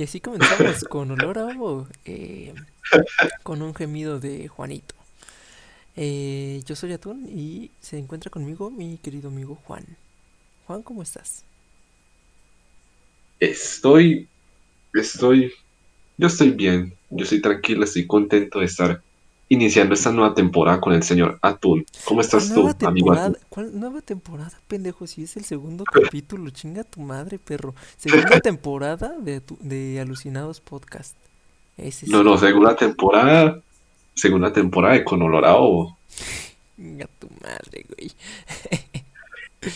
Y así comenzamos con olor a eh, con un gemido de Juanito. Eh, yo soy Atún y se encuentra conmigo mi querido amigo Juan. Juan, ¿cómo estás? Estoy, estoy, yo estoy bien, yo estoy tranquilo, estoy contento de estar iniciando esta nueva temporada con el señor Atún. ¿Cómo estás tú, amigo Atún? ¿Cuál nueva temporada, pendejo? Si es el segundo capítulo, chinga tu madre, perro. Segunda temporada de, de Alucinados Podcast. no, no, segunda temporada, segunda temporada de Con Olor a Ovo. Chinga tu madre, güey.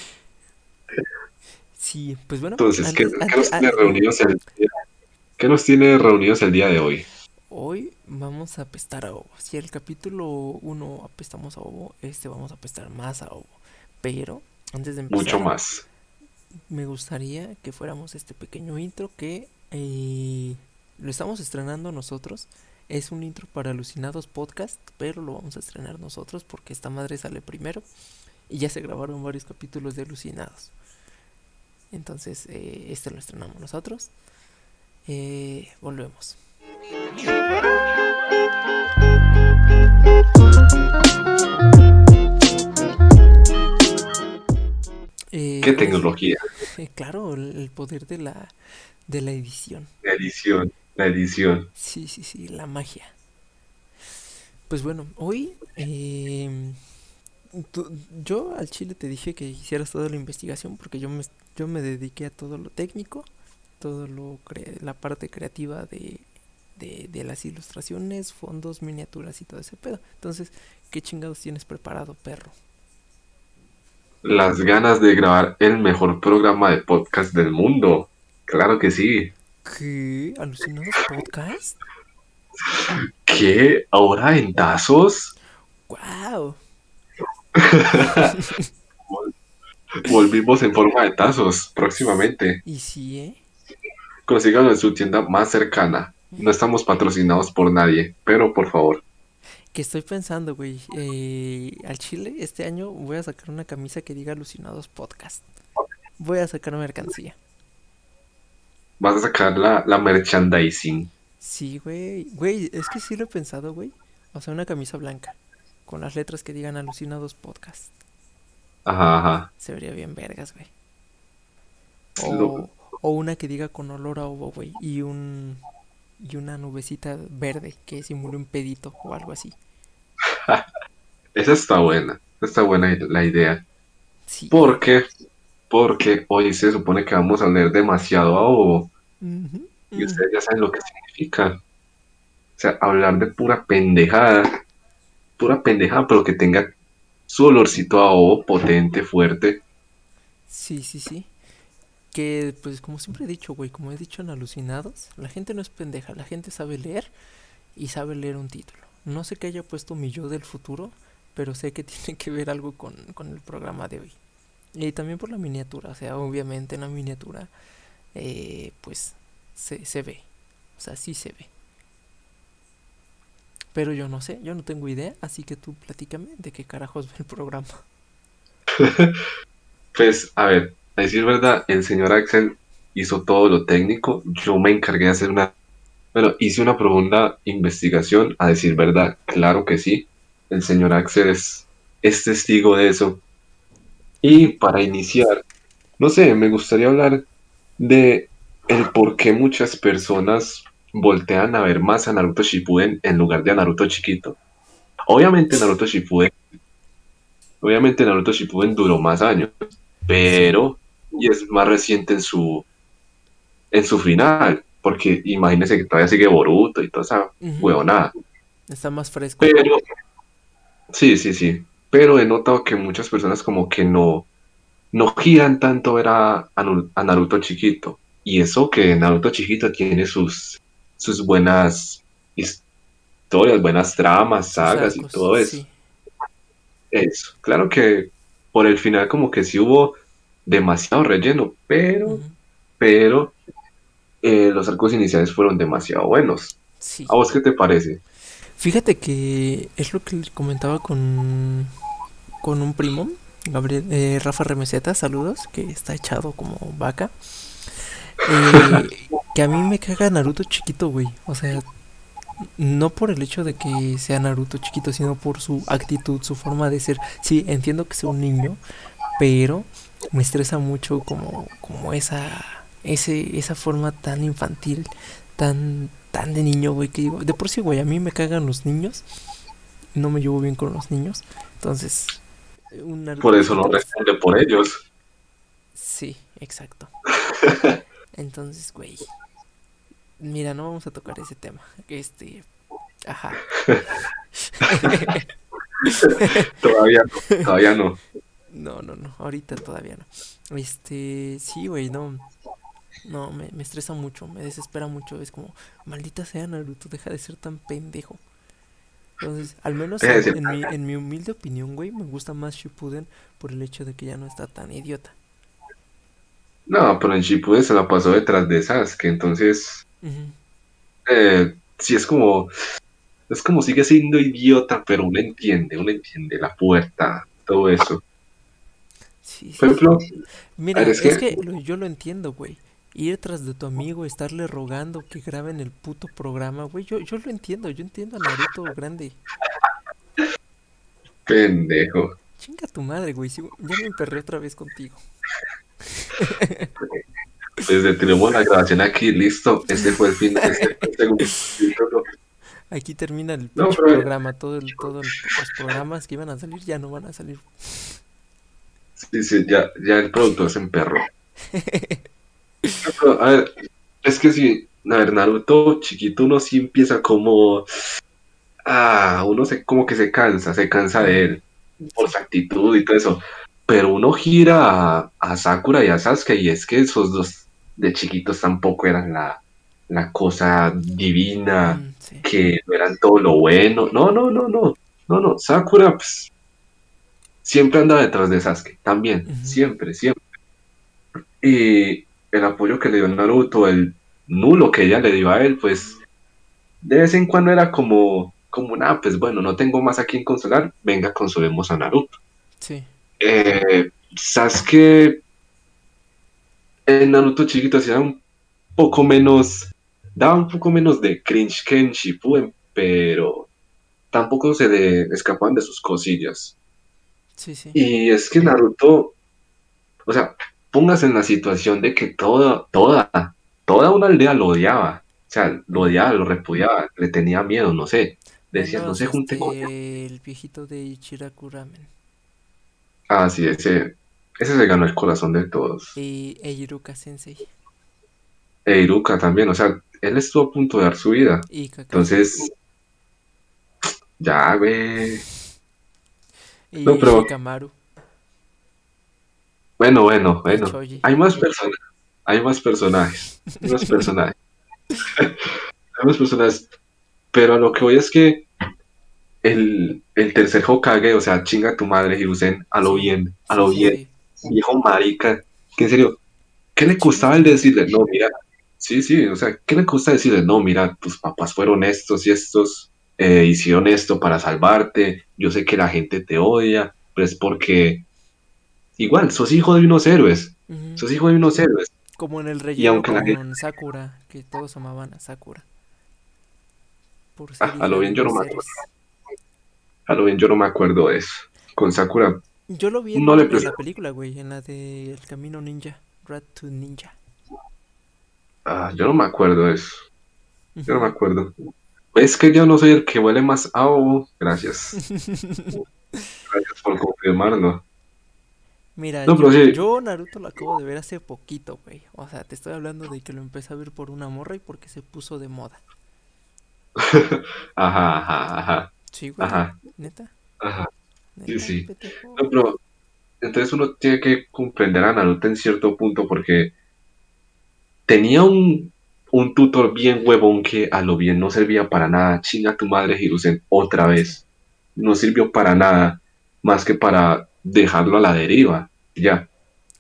sí, pues bueno. Entonces, ¿qué, nos reunidos el? ¿qué nos tiene reunidos el día de hoy? Hoy vamos a apestar a ovo. Si el capítulo 1 apestamos a ovo, este vamos a apestar más a ovo. Pero antes de empezar, mucho más. Me gustaría que fuéramos este pequeño intro que eh, lo estamos estrenando nosotros. Es un intro para Alucinados Podcast, pero lo vamos a estrenar nosotros porque esta madre sale primero y ya se grabaron varios capítulos de Alucinados. Entonces, eh, este lo estrenamos nosotros. Eh, volvemos. Eh, ¿Qué tecnología? Eh, claro, el poder de la, de la edición. La edición, la edición. Sí, sí, sí, la magia. Pues bueno, hoy em, yo al chile te dije que hicieras toda la investigación porque yo me, yo me dediqué a todo lo técnico, todo lo la parte creativa de de, las ilustraciones, fondos, miniaturas y todo ese pedo. Entonces, ¿qué chingados tienes preparado, perro? Las ganas de grabar el mejor programa de podcast del mundo. Claro que sí. ¿Qué? ¿Alucinados podcast? ¿Qué? ¿Ahora en tazos? ¡Wow! Volvimos en forma de tazos próximamente. ¿Y sí, eh? Consíganlo en su tienda más cercana. No estamos patrocinados por nadie, pero por favor. Que estoy pensando, güey. Eh, al Chile, este año voy a sacar una camisa que diga Alucinados Podcast. Voy a sacar mercancía. Vas a sacar la, la merchandising. Sí, güey. Güey, es que sí lo he pensado, güey. O sea, una camisa blanca. Con las letras que digan Alucinados Podcast. Ajá, ajá. Se vería bien vergas, güey. O, o una que diga con olor a ovo, güey. Y un y una nubecita verde que simule un pedito o algo así. Esa está buena, está buena la idea. Sí. ¿Por qué? Porque hoy se supone que vamos a leer demasiado a ovo. Y ustedes ya saben lo que significa. O sea, hablar de pura pendejada. Pura pendejada, pero que tenga su olorcito a ovo potente, fuerte. Sí, sí, sí que pues como siempre he dicho, güey, como he dicho en Alucinados, la gente no es pendeja, la gente sabe leer y sabe leer un título. No sé qué haya puesto mi yo del futuro, pero sé que tiene que ver algo con, el programa de hoy. Y también por la miniatura, o sea, obviamente en la miniatura, eh, pues se, se ve, o sea, sí se ve. Pero yo no sé, yo no tengo idea, así que tú platícame de qué carajos ve el programa. pues, a ver, a decir verdad, el señor Axel hizo todo lo técnico. Yo me encargué de hacer una. Bueno, hice una profunda investigación. A decir verdad, claro que sí. El señor Axel es, es testigo de eso. Y para iniciar, no sé, me gustaría hablar de el por qué muchas personas voltean a ver más a Naruto Shippuden en lugar de a Naruto chiquito. Obviamente Naruto Shippuden, obviamente Naruto Shippuden duró más años, pero y es más reciente en su en su final, porque imagínense que todavía sigue Boruto y toda esa huevonada. Está más fresco. Pero sí, sí, sí, pero he notado que muchas personas como que no no giran tanto ver a, a Naruto chiquito. Y eso que Naruto chiquito tiene sus sus buenas historias, buenas tramas, sagas y todo eso. Eso, claro que por el final como que sí hubo demasiado relleno, pero, pero eh, los arcos iniciales fueron demasiado buenos. ¿A vos qué te parece? Fíjate que es lo que comentaba con, con un primo, Gabriel, eh, Rafa Remeseta, saludos, que está echado como vaca. Eh, que a mí me caga Naruto chiquito, güey. O sea, no por el hecho de que sea Naruto chiquito, sino por su actitud, su forma de ser. Sí, entiendo que sea un niño, pero me estresa mucho como, como esa, ese, esa forma tan infantil, tan, tan de niño, güey, que digo, de por sí, güey, a mí me cagan los niños, no me llevo bien con los niños, entonces... Un por eso no responde por ellos. Sí, exacto. Entonces, güey, mira, no vamos a tocar ese tema. Este, ajá. todavía no, todavía no. No, no, no, ahorita todavía no. Este, sí, güey, no. No, me, me estresa mucho, me desespera mucho. Es como, maldita sea Naruto, deja de ser tan pendejo. Entonces, al menos en, mi, en mi humilde opinión, güey, me gusta más Shippuden por el hecho de que ya no está tan idiota. No, pero en Shippuden se la pasó detrás de Sasuke, entonces... eh, sí, es como... Es como sigue siendo idiota, pero uno entiende, uno entiende la puerta, todo eso. Por ejemplo... Mira, es, que, yo lo entiendo, güey ir tras de tu amigo, estarle rogando que graben el puto programa, güey. Yo, yo lo entiendo, yo entiendo a Naruto grande. Pendejo. Chinga tu madre, güey. ya me emperré otra vez contigo. Pues tenemos la grabación aquí, listo. Este fue el fin. Este Aquí termina el programa. Todo el, todos los programas que iban a salir ya no van a salir. Sí, sí, ya, ya el producto se emperró. a ver, es que si, a ver, Naruto chiquito uno sí empieza como... Ah, uno se, como que se cansa, se cansa de él por su actitud y todo eso. Pero uno gira a, Sakura y a Sasuke y es que esos dos de chiquitos tampoco eran la, la cosa divina, mm, que no eran todo lo bueno. No, no, no, no. No, no. Sakura pues, siempre anda detrás de Sasuke, también, siempre, siempre. Y el apoyo que le dio Naruto, el nulo que ella le dio a él, pues de vez en cuando era como, como, nada, pues bueno, no tengo más a quien consolar, venga, consolemos a Naruto. Sí. Eh, Sasuke en Naruto chiquito hacía un poco menos, daba un poco menos de cringe que en Shippuden, pero tampoco se le escapaban de sus cosillas. Sí, sí. Y es que Naruto, o sea, póngase en la situación de que toda, toda, toda una aldea lo odiaba. O sea, lo odiaba, lo repudiaba, le tenía miedo, no sé. Decía, no se junte con este, El viejito de Ichiraku Ramen. Ah, sí, ese, ese se ganó el corazón de todos. Y Eiruka Sensei. Eiruka también, o sea, él estuvo a punto de dar su vida. Y Entonces, ya, güey. Y no, pero... Bueno, bueno, bueno. Hay más personas. Hay más personajes. Hay más personajes. hay más personajes. Pero a lo que voy es que el, el tercer Hokage, o sea, chinga tu madre, Hiruzen, a lo bien, a lo bien. Viejo marica. Que en serio, ¿qué le costaba el decirle? No, mira. Sí, sí, o sea, ¿qué le cuesta decirle? No, mira, tus papás fueron estos y estos, eh, hicieron esto para salvarte. Yo sé que la gente te odia, pero es porque igual, sos hijo de unos héroes. Sos hijo de unos héroes. Como en el relleno con Sakura, que todos amaban a Sakura. Ah, a lo bien yo no me acuerdo. A lo bien yo no me acuerdo de eso. Con Sakura. Yo lo vi en, no la película, güey, en la de El Camino Ninja. Rat to Ninja. Ah, yo no me acuerdo de eso. Yo no me acuerdo. Es que yo no soy el que huele más a Gracias. Gracias por confirmarlo. Mira, yo, Naruto lo acabo de ver hace poquito, güey. O sea, te estoy hablando de que lo empecé a ver por una morra y porque se puso de moda. ajá, ajá, ajá. Sí, güey. Ajá. ¿Neta? Ajá. sí, sí. No, pero entonces uno tiene que comprender a Naruto en cierto punto porque tenía un, un tutor bien huevón que a lo bien no servía para nada. Chinga tu madre, Hiruzen, otra vez. No sirvió para nada más que para dejarlo a la deriva, ya.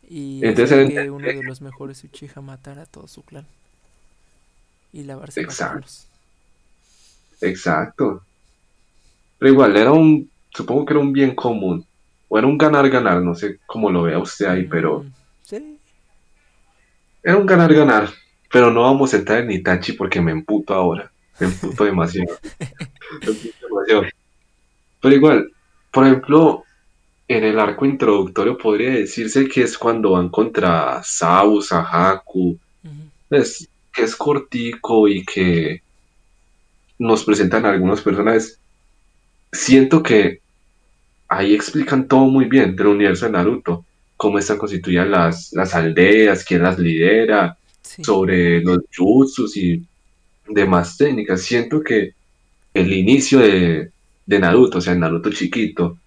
Y Entonces, que uno de los mejores Uchiha matar a todo su clan. Y lavarse Exacto. Exacto. Pero igual, era un, supongo que era un bien común. O era un ganar-ganar, no sé cómo lo vea usted ahí, pero... Mm, sí. Era un ganar-ganar. Pero no vamos a entrar en Itachi porque me emputo ahora. Me emputo demasiado. me emputo demasiado. Pero igual, por ejemplo, en el arco introductorio podría decirse que es cuando van contra Sau, Sahaku. Es, que es cortico y que nos presentan algunos personajes. Siento que ahí explican todo muy bien del universo de Naruto, cómo están constituidas las, las aldeas, quién las lidera, sobre los jutsus y demás técnicas. Siento que el inicio de, de Naruto, o sea, Naruto chiquito,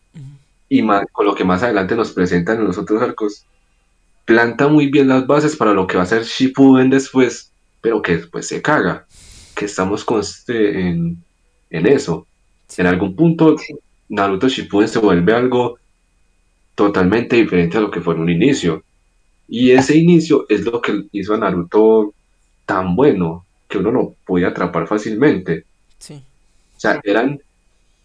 y con lo que más adelante nos presentan en los otros arcos, planta muy bien las bases para lo que va a ser Shippuden después, pero que después se caga, que estamos en, en eso. En algún punto, Naruto Shippuden se vuelve algo totalmente diferente a lo que fue en un inicio. Y ese inicio es lo que hizo a Naruto tan bueno, que uno lo podía atrapar fácilmente. Sí. O sea, eran,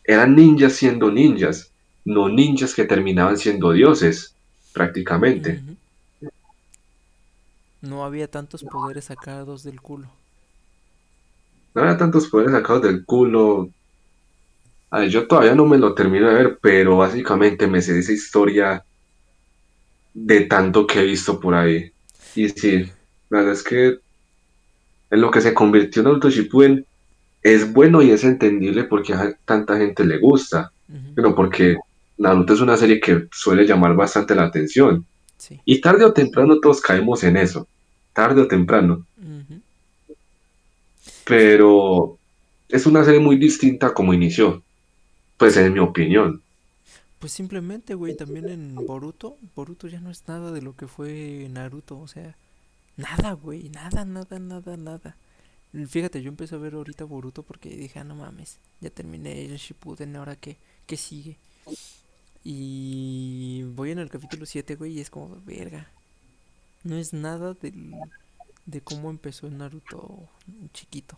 eran ninjas siendo ninjas, no ninjas que terminaban siendo dioses, prácticamente. No había tantos poderes sacados del culo. No había tantos poderes sacados del culo. yo todavía no me lo termino de ver, pero básicamente me sé esa historia de tanto que he visto por ahí. Y sí, la verdad es que en lo que se convirtió en Naruto Shippuden es bueno y es entendible porque a tanta gente le gusta, pero porque Naruto es una serie que suele llamar bastante la atención. Y tarde o temprano todos caemos en eso tarde o temprano. Pero es una serie muy distinta como inició, pues en mi opinión. Pues simplemente, güey, también en Boruto, Boruto ya no es nada de lo que fue Naruto, o sea, nada, güey, nada, nada, nada, nada. Fíjate, yo empecé a ver ahorita Boruto porque dije, ah, no mames, ya terminé el Shippuden, ahora qué, qué sigue. Y voy en el capítulo 7, güey, y es como, verga, no es nada del, de cómo empezó el Naruto chiquito.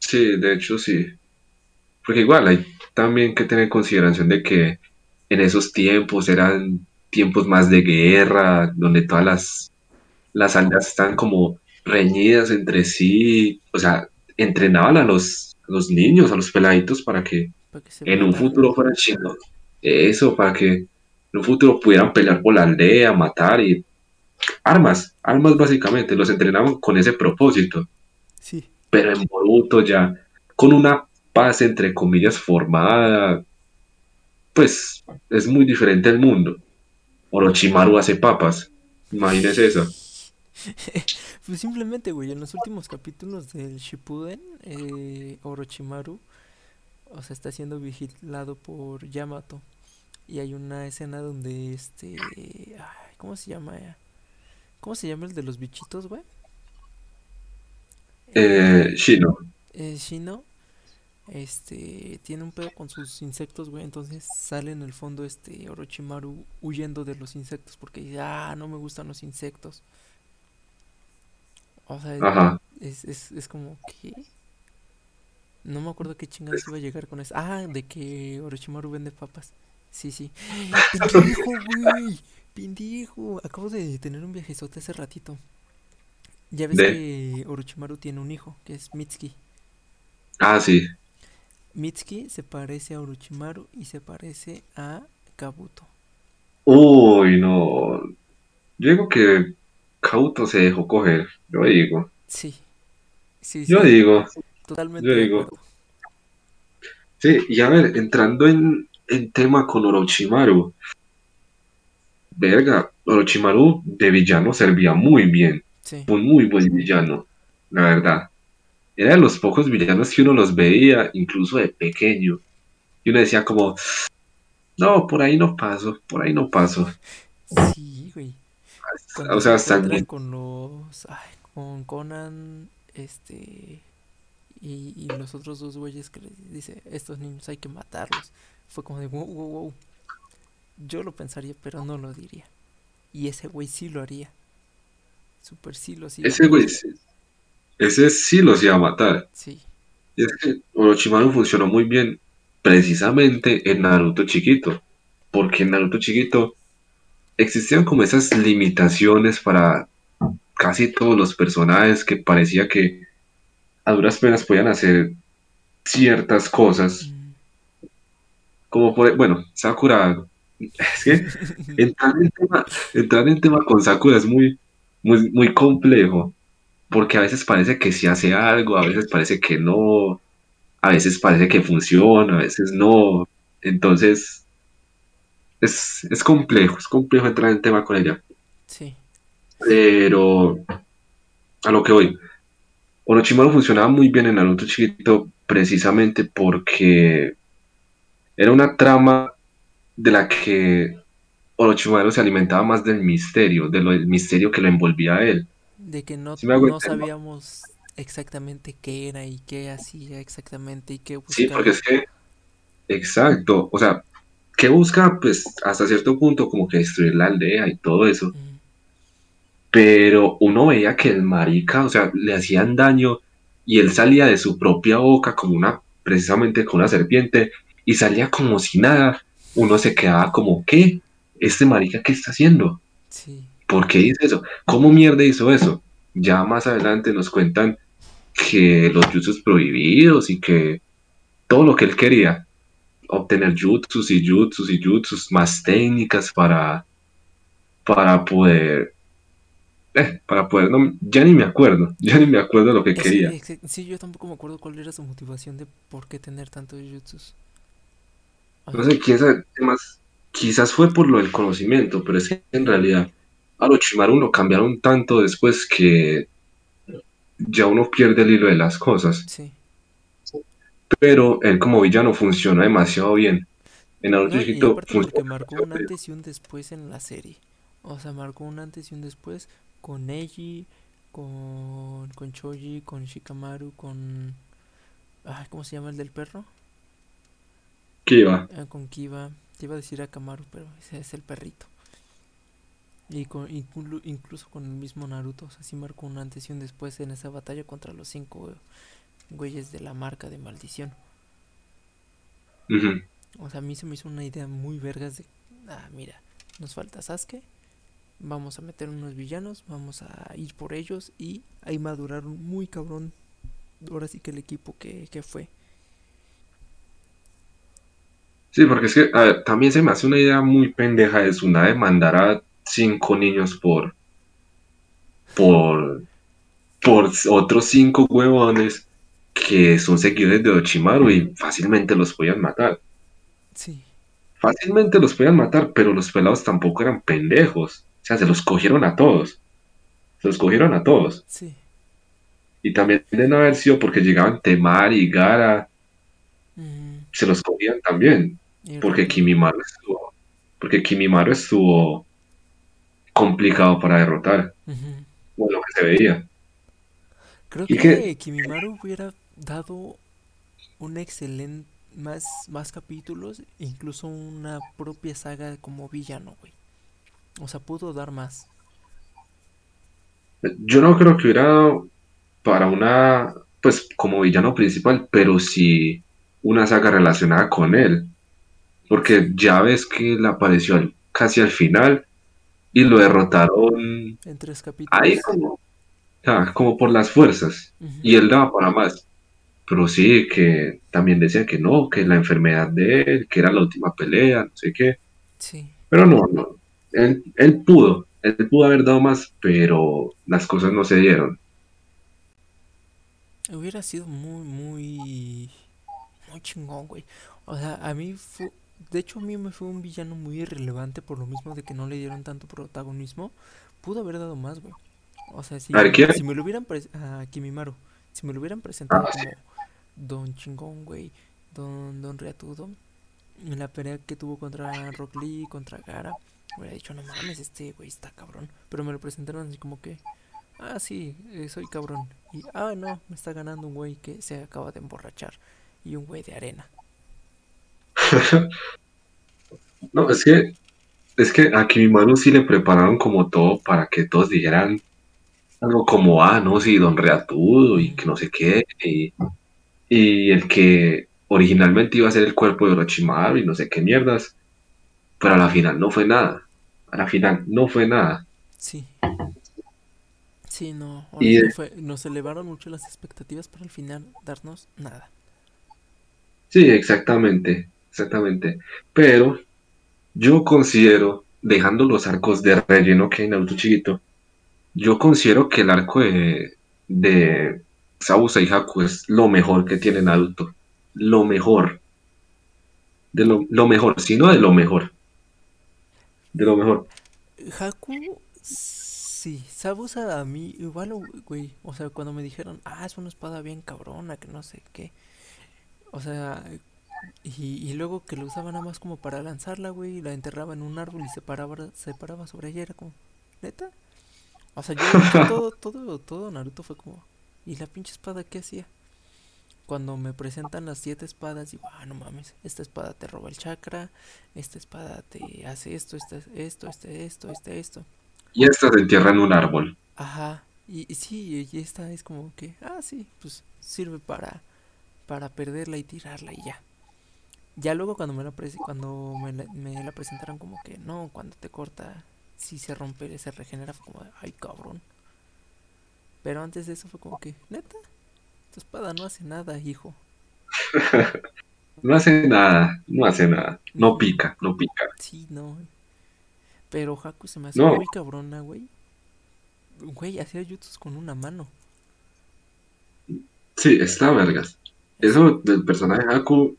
Sí, de hecho sí. Porque igual hay también que tener consideración de que en esos tiempos eran tiempos más de guerra, donde todas las, las aldeas están como reñidas entre sí, o sea, entrenaban a los, los niños, a los peladitos para que, en un futuro fueran chinos. Eso, para que en un futuro pudieran pelear por la aldea, matar y armas, armas básicamente, los entrenaban con ese propósito. Sí. Pero en Boruto ya, con una paz entre comillas formada, pues es muy diferente el mundo. Orochimaru hace papas, imagínese eso. pues simplemente, güey, en los últimos capítulos del Shippuden, eh, Orochimaru, o sea, está siendo vigilado por Yamato. Y hay una escena donde este... ¿Cómo se llama? ¿Cómo se llama el de los bichitos, güey? Eh, Shino. Eh, Shino. Este, tiene un pedo con sus insectos, güey. Entonces sale en el fondo este Orochimaru huyendo de los insectos porque dice, ah, no me gustan los insectos. O sea, Es, es, es como que... No me acuerdo qué chingados iba a llegar con eso. Ah, de que Orochimaru vende papas. Sí, sí. ¡Pendejo, güey! Pendejo, acabo de tener un viajezote hace ratito. Ya ves que Orochimaru tiene un hijo, que es Mitsuki. Ah, sí. Mitsuki se parece a Orochimaru y se parece a Kabuto. Uy, no. Yo digo que Kabuto se dejó coger, yo digo. Sí. sí, yo digo. Totalmente. Yo digo. Sí, y a ver, entrando en, en tema con Orochimaru, verga, Orochimaru de villano servía muy bien. Un muy buen villano, la verdad. Era de los pocos villanos que uno los veía, incluso de pequeño. Y uno decía como, no, por ahí no paso, por ahí no paso. Sí, güey. o sea, hasta con los, ay, con Conan, este, y, y los otros dos güeyes que le dice, estos niños hay que matarlos. Fue como de, wow, wow, wow. Yo lo pensaría, pero no lo diría. Y ese güey sí lo haría. Super sí lo sí. Ese güey sí. Ese sí los iba a matar. Sí. Y es que Orochimaru funcionó muy bien precisamente en Naruto chiquito. Porque en Naruto chiquito existían como esas limitaciones para casi todos los personajes que parecía que a duras penas podían hacer ciertas cosas. Mm, Como por, bueno, Sakura, es que entrar en tema, entrar en tema con Sakura es muy, muy, muy complejo, porque a veces parece que sí hace algo, a veces parece que no, a veces parece que funciona, a veces no. Entonces, es, es complejo, es complejo entrar en tema con ella. Sí, Pero a lo que voy, Orochimaru funcionaba muy bien en Naruto chiquito precisamente porque era una trama de la que Orochimaru se alimentaba más del misterio, de lo del misterio que lo envolvía a él. De que no, no sabíamos exactamente qué era y qué hacía exactamente y qué Sí, porque buscaba. es que, exacto, o sea, ¿qué busca? Pues hasta cierto punto como que destruir la aldea y todo eso, Mm, pero uno veía que el marica, o sea, le hacían daño y él salía de su propia boca como una, precisamente con una serpiente, y salía como si nada. Uno se quedaba como, ¿qué? ¿Este marica qué está haciendo? Sí, ¿Por qué hizo eso? ¿Cómo mierda hizo eso? Ya más adelante nos cuentan que los jutsus prohibidos y que todo lo que él quería, obtener jutsus y jutsus y jutsus, más técnicas para, para poder, eh, para poder, no, ya ni me acuerdo, ya ni me acuerdo lo que quería. sí, yo tampoco me acuerdo cuál era su motivación de por qué tener tantos jutsus. No sé, más, quizás fue por lo del conocimiento, pero es que en realidad a Orochimaru lo cambiaron tanto después que ya uno pierde el hilo de las cosas. sí. pero él como villano funciona demasiado bien. En Naruto No, chiquito porque funciona marcó demasiado un bien. antes y un después en la serie. O sea, marcó un antes y un después con Neji, con, con Choji, con Shikamaru, con... Ay, ¿cómo se llama el del perro? Kiba. Ah, con Kiba. Te iba a decir Akamaru, pero ese es el perrito. Y con, inclu- incluso con el mismo Naruto, o sea, sí marcó un antes y un después en esa batalla contra los cinco güeyes de la marca de maldición. O sea, a mí se me hizo una idea muy vergas de, ah, mira, nos falta Sasuke, vamos a meter unos villanos, vamos a ir por ellos y ahí maduraron muy cabrón. Ahora sí que el equipo que, que fue. Sí, porque es que, a ver, también se me hace una idea muy pendeja de Tsunade mandar a cinco niños por, por, por otros cinco huevones que son seguidores de Orochimaru y fácilmente los podían matar. Sí, Fácilmente los podían matar, pero los pelados tampoco eran pendejos. O sea, se los cogieron a todos. Se los cogieron a todos. sí. Y también deben haber sido porque llegaban Temari y Gara, Mm, se los cogían también. Porque. Kimimaru estuvo, porque Kimimaru estuvo complicado para derrotar, bueno, lo que se veía. Creo Y que que, Kimimaru hubiera dado un excelente más más capítulos, incluso una propia saga como villano, güey. O sea, pudo dar más. yo no creo que hubiera dado para una, pues como villano principal, pero sí una saga relacionada con él, porque ya ves que él apareció al- casi al final y lo derrotaron en tres ahí capítulos. como, ah, como por las fuerzas, y él daba para más. Pero sí, que también decían que no, que la enfermedad de él, que era la última pelea, no sé qué. Sí. Pero no, no. Él, él pudo, él pudo haber dado más, pero las cosas no se dieron. Hubiera sido muy, muy, muy chingón, güey. O sea, a mí fue, de hecho a mí me fue un villano muy irrelevante por lo mismo de que no le dieron tanto protagonismo. Pudo haber dado más, güey. O sea, si, si me lo hubieran a Kimimaru, si me lo hubieran Ah, presentado sí. como Don Chingón, güey, Don, Don Reatudo, en la pelea que tuvo contra Rock Lee, contra Gara, hubiera dicho, no mames, este güey está cabrón. Pero me lo presentaron así como que, ah, sí, eh, soy cabrón. Y, ah, no, me está ganando un güey que se acaba de emborrachar. Y un güey de arena. No, es que, es que a Kimimaru sí le prepararon como todo para que todos dijeran algo como, ah, no, sí, Don Reatudo y que no sé qué. Y, y el que originalmente iba a ser el cuerpo de Orochimaru y no sé qué mierdas, pero a la final no fue nada. A la final no fue nada. Sí, sí, no. Y sí fue- nos elevaron mucho las expectativas para al final darnos nada. sí, exactamente, exactamente. Pero yo considero, dejando los arcos de relleno que hay en Naruto chiquito, yo considero que el arco de, de y Haku es lo mejor que tiene Naruto. Lo mejor. De lo, lo mejor, si no de lo mejor. De lo mejor. Haku, sí, Sabusa a mí, igual, güey, o sea, cuando me dijeron, ah, es una espada bien cabrona, que no sé qué, o sea, y, y luego que lo usaba nada más como para lanzarla, güey, y la enterraba en un árbol y se paraba, se paraba sobre ella, era como, ¿neta? O sea, yo, yo todo, todo, todo Naruto fue como, ¿y la pinche espada qué hacía? Cuando me presentan las siete espadas, digo, ah, no mames, esta espada te roba el chakra, esta espada te hace esto, esta, esto, este, esto, este, esto. Y esta se entierra en un árbol. Ajá, y, y sí, y esta es como que, ah, sí, pues sirve para, para perderla y tirarla y ya. Ya luego cuando me la, cuando me la, me la presentaron como que, no, cuando te corta, si se rompe, se regenera, fue como, de, ay, cabrón. Pero antes de eso fue como que, neta, tu espada no hace nada, hijo. No hace nada, no hace nada. No pica, no pica. Sí, no. Pero Haku se me hace No, muy cabrona, güey. Güey, hacía jutsus con una mano. sí, está vergas. Es, Eso del personaje Haku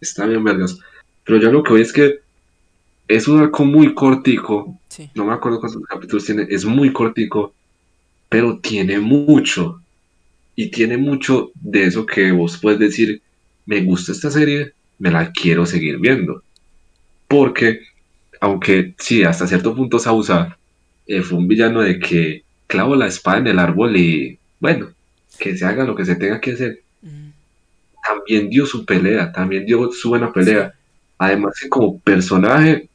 está bien vergas. Pero yo lo que voy es que es un arco muy cortico. sí. No me acuerdo cuántos capítulos tiene. Es muy cortico, pero tiene mucho. Y tiene mucho de eso que vos puedes decir, me gusta esta serie, me la quiero seguir viendo. Porque, aunque sí, hasta cierto punto Sausa eh, fue un villano de que clavo la espada en el árbol y, bueno, que se haga lo que se tenga que hacer. También dio su pelea, también dio su buena pelea. Además que como personaje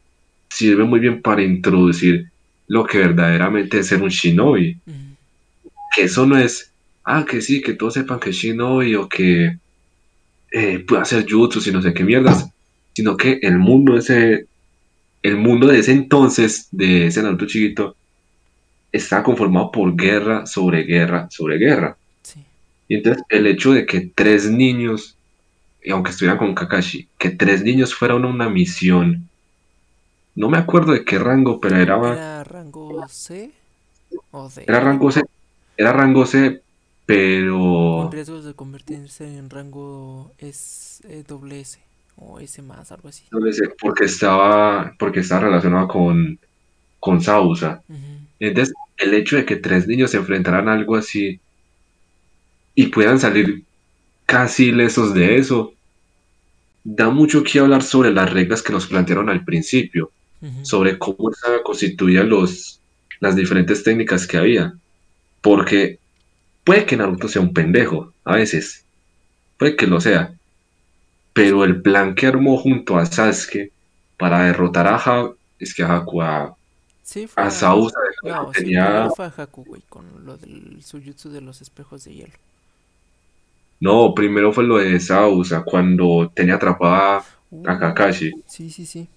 sirve muy bien para introducir lo que verdaderamente es ser un shinobi. Que eso no es, ah, que sí, que todos sepan que es shinobi o que eh, puede hacer jutsu y no sé qué mierdas, sino que el mundo ese, el mundo de ese entonces, de ese Naruto chiquito, está conformado por guerra sobre guerra sobre guerra. Y entonces el hecho de que tres niños, y aunque estuvieran con Kakashi, que tres niños fueran a una misión, no me acuerdo de qué rango, pero era, ¿Era rango C o D? era rango C, era rango C, pero Con riesgos de convertirse en rango S, eh, doble S o S más, algo así. porque estaba, porque estaba relacionado con, con Sausa. Ujú, Entonces, el hecho de que tres niños se enfrentaran a algo así y puedan salir casi ilesos de eso, da mucho que hablar sobre las reglas que nos plantearon al principio, sobre cómo estaban constituidas los, las diferentes técnicas que había. Porque puede que Naruto sea un pendejo, a veces, puede que lo sea, pero el plan que armó junto a Sasuke para derrotar a Ha- es que a Haku, a, Sí, fue a a... Sausa No, sí, tenía fue a Haku, güey, con lo del Sujutsu de los espejos de hielo. No, primero fue lo de Sausa, cuando tenía atrapada a Uh, Kakashi. sí, sí, sí.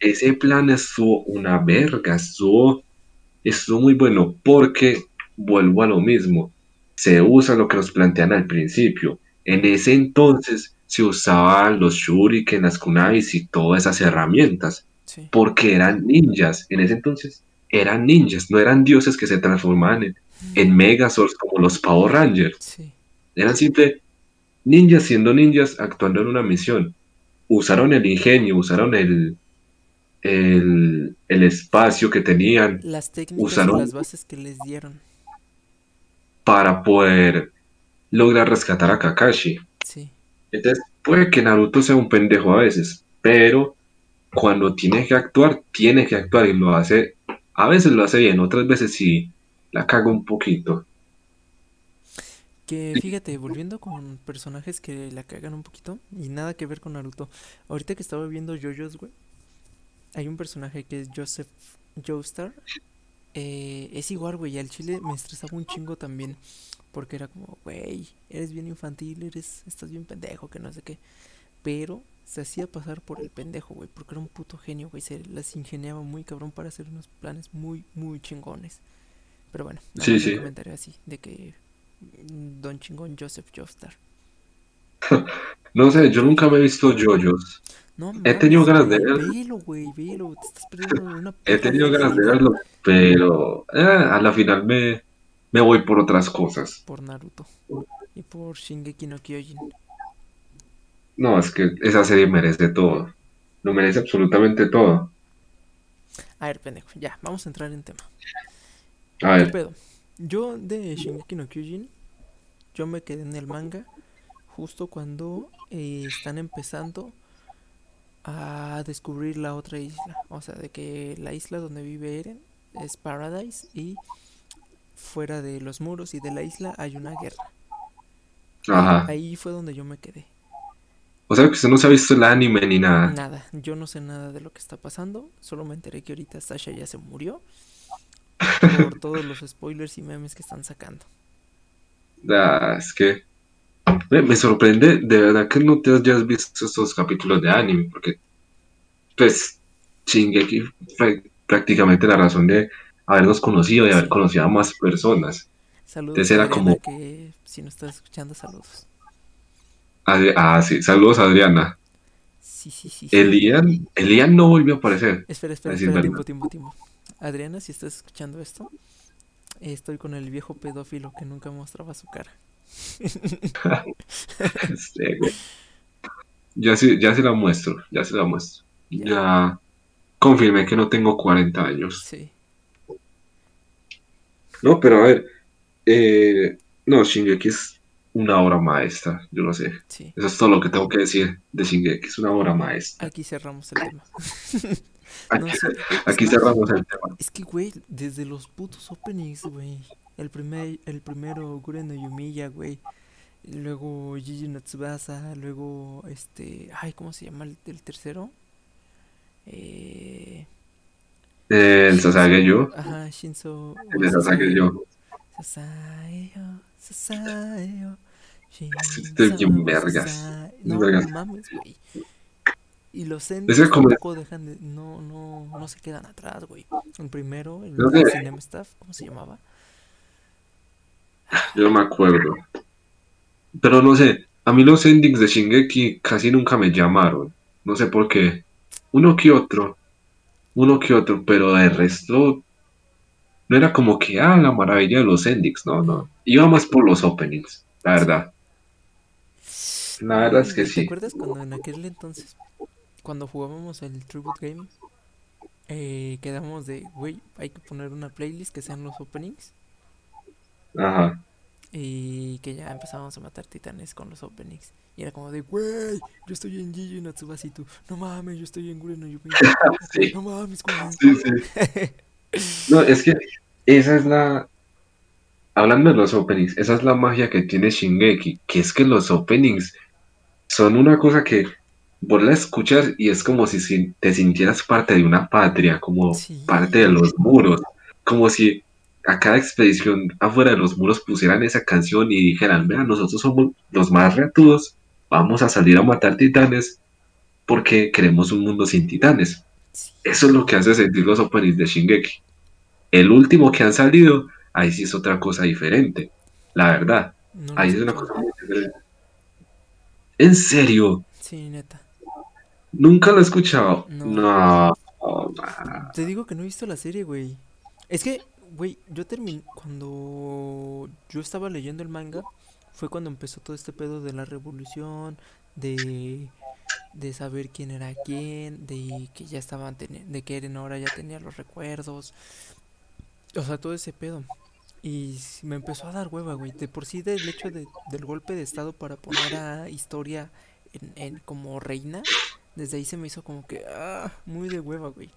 Ese plan estuvo una verga, estuvo, estuvo muy bueno, porque vuelvo a lo mismo. Se usa lo que nos plantean al principio. En ese entonces se usaban los shuriken, las kunais y todas esas herramientas, Sí. porque eran ninjas. En ese entonces eran ninjas, no eran dioses que se transformaban en, en Megazords como los Power Rangers. Sí. Eran simple ninjas siendo ninjas actuando en una misión. Usaron el ingenio, usaron el, el, el espacio que tenían, Las técnicas usaron las bases que les dieron. para poder lograr rescatar a Kakashi. Sí. Entonces, puede que Naruto sea un pendejo a veces, pero cuando tiene que actuar, tiene que actuar y lo hace, a veces lo hace bien, otras veces sí la caga un poquito. Que fíjate, volviendo con personajes que la cagan un poquito y nada que ver con Naruto. Ahorita que estaba viendo JoJo's, güey, hay un personaje que es Joseph Joestar. Eh, es igual, güey, y al chile me estresaba un chingo también. Porque era como, güey, eres bien infantil, eres, estás bien pendejo, que no sé qué. Pero se hacía pasar por el pendejo, güey, porque era un puto genio, güey. Se las ingeniaba muy cabrón para hacer unos planes muy, muy chingones. Pero bueno, Sí, más un sí. comentario así, de que Don Chingón Joseph Joestar. No sé, yo nunca me he visto JoJo's. No He tenido ganas de güey, ver- velo, güey, velo, te estás perdiendo una He tenido ganas de verlo, pero eh, a la final me, me voy por otras cosas. Por Naruto y por Shingeki no Kyojin. No, es que esa serie merece todo. Lo merece absolutamente todo. A ver, pendejo, ya, vamos a entrar en tema. A ¿Qué ver? Yo de Shingeki no Kyojin, yo me quedé en el manga justo cuando eh, están empezando a descubrir la otra isla. O sea, de que la isla donde vive Eren es Paradise y fuera de los muros y de la isla hay una guerra. Ajá. Ahí fue donde yo me quedé. O sea que usted no se ha visto el anime ni nada. Nada, yo no sé nada de lo que está pasando. Solo me enteré que ahorita Sasha ya se murió. Por todos los spoilers y memes que están sacando. Ah, es que me, sorprende de verdad que no te hayas visto estos capítulos de anime, porque pues Shingeki fue prácticamente la razón de habernos conocido y haber conocido a más personas. Saludos era Adriana, como- que si nos estás escuchando, saludos. Adri- Ah, sí, saludos Adriana. Sí, sí, sí. sí. Elian, Elian no volvió a aparecer. Espera, espera, espera, tiempo, tiempo, tiempo. Adriana, si estás escuchando esto, estoy con el viejo pedófilo que nunca mostraba su cara. Güey. Ya sí, ya se la muestro, ya se la muestro. Ya confirmé que no tengo 40 años. Sí, No, pero a ver, eh, no, Shingeki es una obra maestra, yo lo sé. sí. Eso es todo lo que tengo que decir de Shingeki, es una obra maestra. Aquí cerramos el tema. No, Aquí, cerramos el tema. Es que, güey, desde los putos openings, güey. El, primer, el primero, Guren no Yumiya, güey. Luego Gigi no Tsubasa. Luego, este. Ay, ¿cómo se llama el, el tercero? Eh. El Sasageyo, Ajá, Shinzo. el Sasageyo. Sasageyo, Sasageyo. Este es bien vergas, No mames, güey. Y los Ese endings como- tampoco dejan de. No, no, no se quedan atrás, güey. El primero, el de que- Cinema Staff, ¿cómo se llamaba? Yo no me acuerdo. Pero no sé, a mí los endings de Shingeki casi nunca me llamaron. No sé por qué. Uno que otro. Uno que otro, pero el resto no era como que, ah, la maravilla de los endings. No, no. Iba más por los openings, la verdad. La verdad es que ¿Te sí. acuerdas cuando en aquel entonces, cuando jugábamos el Tribute Game, eh, quedamos de, güey, hay que poner una playlist que sean los openings? Ajá. Y que ya empezábamos a matar titanes con los openings. Y era como de, güey, yo estoy en Gigi no Tsubasa y tú, no mames, yo estoy en Guren no Yumiya. Sí. No mames, güey. Sí, sí. No, es que esa es la. Hablando de los openings, esa es la magia que tiene Shingeki, que es que los openings son una cosa que vos la escuchas y es como si te sintieras parte de una patria, como Sí. parte de los muros, como si a cada expedición afuera de los muros pusieran esa canción y dijeran, vean, nosotros somos los más reatudos, vamos a salir a matar titanes porque queremos un mundo sin titanes. Sí. Eso es lo que hace sentir los openings de Shingeki. El último que han salido, ahí sí es otra cosa diferente. La verdad, No ahí es una cosa muy diferente. En serio, Sí, neta. Nunca lo he escuchado. No. Te digo que no he visto la serie, güey. Es que, güey, yo terminé. Cuando yo estaba leyendo el manga, fue cuando empezó todo este pedo de la revolución, de. de saber quién era quién, de que ya estaban. de que Eren ahora ya tenía los recuerdos. O sea, todo ese pedo. Y me empezó a dar hueva, güey. De por sí, del hecho de- del golpe de estado para poner a historia en, en- como reina, desde ahí se me hizo como que, ah, muy de hueva, güey.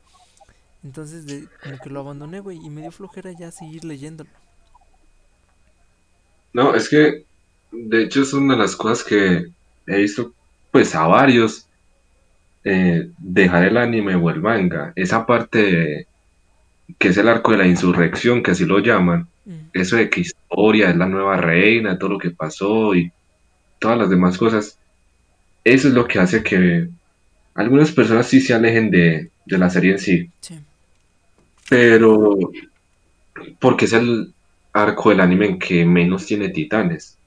Entonces, de, como que lo abandoné, güey, y me dio flojera ya seguir leyéndolo. No, es que, de hecho, es una de las cosas que he visto, pues, a varios eh, dejar el anime o el manga. Esa parte de- que es el arco de la insurrección, que así lo llaman. Mm, eso de que historia es la nueva reina, todo lo que pasó y todas las demás cosas, eso es lo que hace que algunas personas sí se alejen de, de la serie en sí. sí, Pero, porque es el arco del anime en que menos tiene titanes.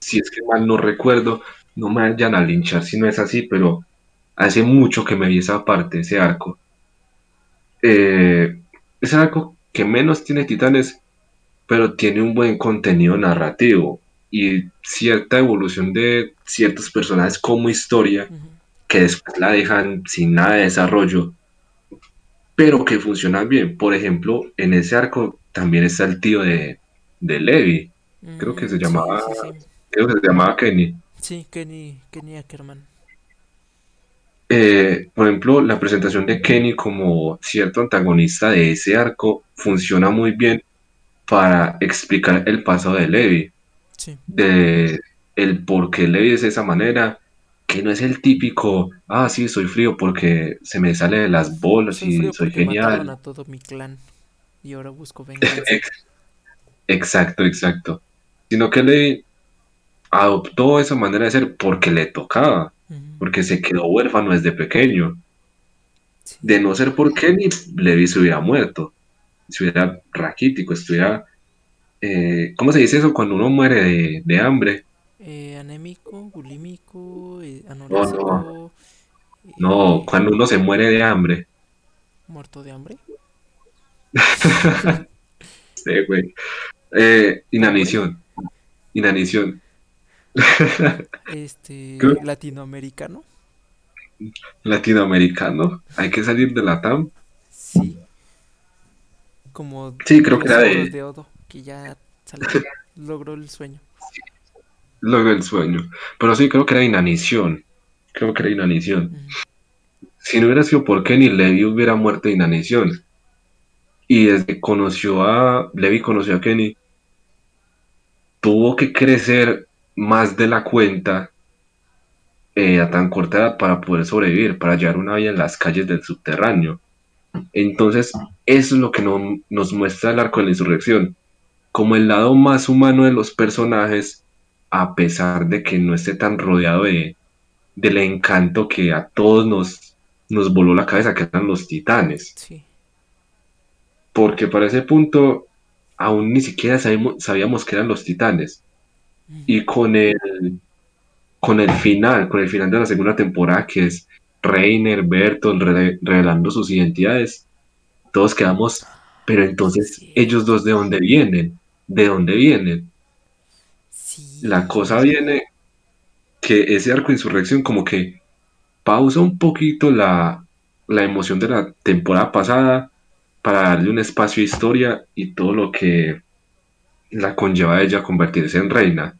Si es que mal no recuerdo, no me vayan a linchar si no es así, pero hace mucho que me vi esa parte, ese arco. Eh, es arco que menos tiene titanes, pero tiene un buen contenido narrativo y cierta evolución de ciertos personajes como historia Ujú. Que después la dejan sin nada de desarrollo, pero que funcionan bien. Por ejemplo, en ese arco también está el tío de, de Levi, creo que Mm, se llamaba, sí, sí. creo que se llamaba Kenny. Sí, Kenny, Kenny Ackerman. Eh, por ejemplo, la presentación de Kenny como cierto antagonista de ese arco funciona muy bien para explicar el pasado de Levi, Sí. de el por qué Levi es de esa manera, que no es el típico, ah, sí, soy frío porque se me sale de las bolas Soy y soy genial. a todo mi clan y ahora busco venganza. Exacto, exacto. Sino que Levi adoptó esa manera de ser porque le tocaba, porque se quedó huérfano desde pequeño. Sí. De no ser por Kenny, Levi se hubiera muerto, se hubiera raquítico, estuviera... eh, ¿cómo se dice eso cuando uno muere de, de hambre? Eh, anémico, bulímico, eh, No, no, no, eh, cuando uno se muere de hambre. muerto de hambre. Sí, güey. Eh, inanición, inanición. Este, latinoamericano. Latinoamericano, hay que salir de la TAM. Sí. Como Sí, creo que era de de Odo, que ya salió, logró el sueño. Luego el sueño. Pero sí, creo que era inanición. Creo que era inanición. Si no hubiera sido por Kenny, Levi hubiera muerto de inanición. Y desde que conoció a. Levi conoció a Kenny. Tuvo que crecer más de la cuenta eh, a tan corta edad para poder sobrevivir, para llevar una vida en las calles del subterráneo. Entonces, eso es lo que no- nos muestra el arco de la insurrección. Como el lado más humano de los personajes, a pesar de que no esté tan rodeado de, del encanto que a todos nos, nos voló la cabeza, que eran los titanes. Sí. Porque para ese punto, aún ni siquiera sabíamos, sabíamos que eran los titanes. Ujú. Y con el, con el final, con el final de la segunda temporada, que es Reiner, Bertolt re- revelando sus identidades, todos quedamos, pero entonces, Sí. ¿ellos dos de dónde vienen? ¿De dónde vienen? Sí. La cosa viene que ese arco de insurrección como que pausa un poquito la, la emoción de la temporada pasada para darle un espacio a historia y todo lo que la conlleva a ella convertirse en reina.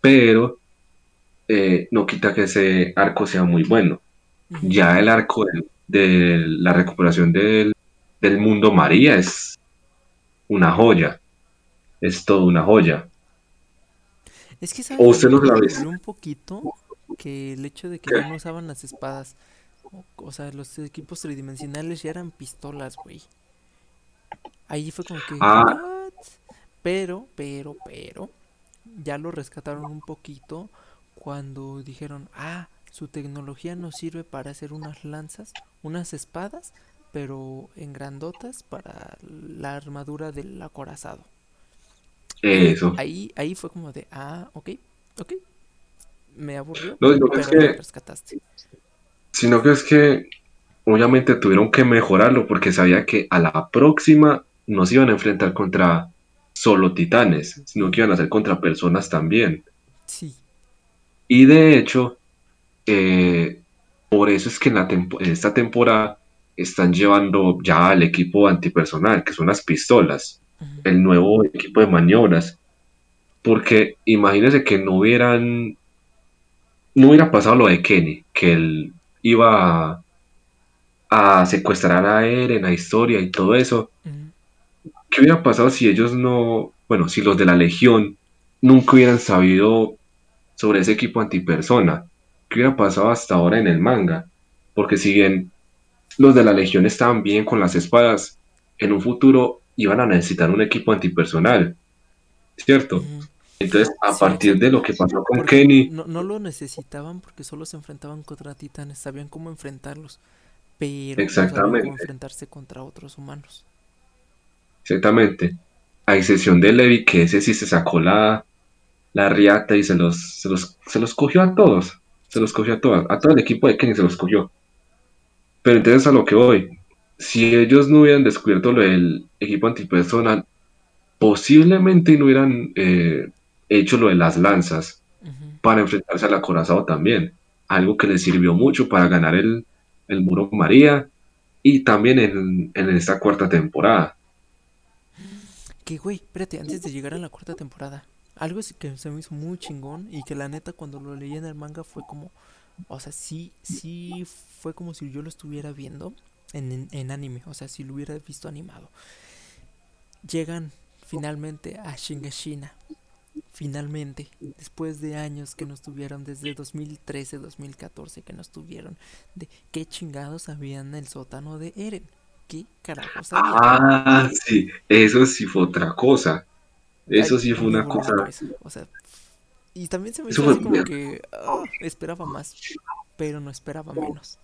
Pero eh, no quita que ese arco sea muy bueno. Ya el arco de, de la recuperación del, del mundo María es una joya. Es todo una joya. Es que ¿O sabes, usted no me la ve? dolió un poquito que el hecho de que no usaban las espadas. O, o sea, los equipos tridimensionales ya eran pistolas, güey. Ahí fue como que. Ah. "What?". Pero, pero, pero. Ya lo rescataron un poquito cuando dijeron: Ah, su tecnología nos sirve para hacer unas lanzas, unas espadas, pero en grandotas para la armadura del acorazado. Eso. Ahí, ahí fue como de, ah, ok, ok. Me aburrió, No, sino que es que, rescataste. sino que es que obviamente tuvieron que mejorarlo porque sabía que a la próxima no se iban a enfrentar contra solo titanes, sino que iban a ser contra personas también. Sí. Y de hecho, eh, por eso es que en, la tempo- en esta temporada están llevando ya al equipo antipersonal, que son las pistolas, el nuevo equipo de maniobras. Porque imagínense que no hubieran, no hubiera pasado lo de Kenny, que él iba a, a secuestrar a Eren, a Historia y todo eso. ¿Qué hubiera pasado si ellos no, bueno, si los de la Legión nunca hubieran sabido sobre ese equipo antipersona? ¿Qué hubiera pasado hasta ahora en el manga? Porque si bien los de la Legión estaban bien con las espadas, en un futuro iban a necesitar un equipo antipersonal, ¿cierto? Entonces, a Sí, partir de lo que pasó con Kenny, no, no lo necesitaban porque solo se enfrentaban contra titanes, sabían cómo enfrentarlos, pero no sabían cómo Exactamente. enfrentarse contra otros humanos. exactamente. A excepción de Levi, que ese sí se sacó la, la riata y se los, se los, se los cogió a todos. Se los cogió a todos. A todo el equipo de Kenny se los cogió. Pero entonces a lo que voy. Si ellos no hubieran descubierto lo del equipo antipersonal, posiblemente no hubieran eh, hecho lo de las lanzas para enfrentarse al acorazado también. Algo que les sirvió mucho para ganar el, el Muro María y también en, en esta cuarta temporada. Que, güey, espérate, antes de llegar a la cuarta temporada, algo que se me hizo muy chingón y que la neta cuando lo leí en el manga fue como, o sea, sí, sí fue como si yo lo estuviera viendo en, en, anime, o sea, si lo hubiera visto animado. Llegan finalmente a Shingashina, finalmente, después de años que no estuvieron, desde 2013, 2014 que no estuvieron, de qué chingados habían en el sótano de Eren, qué carajos había. Ah, sí, eso sí fue otra cosa. Eso Ay, sí fue una cosa. O sea, y también se me hizo así como que ah, esperaba más, pero no esperaba menos.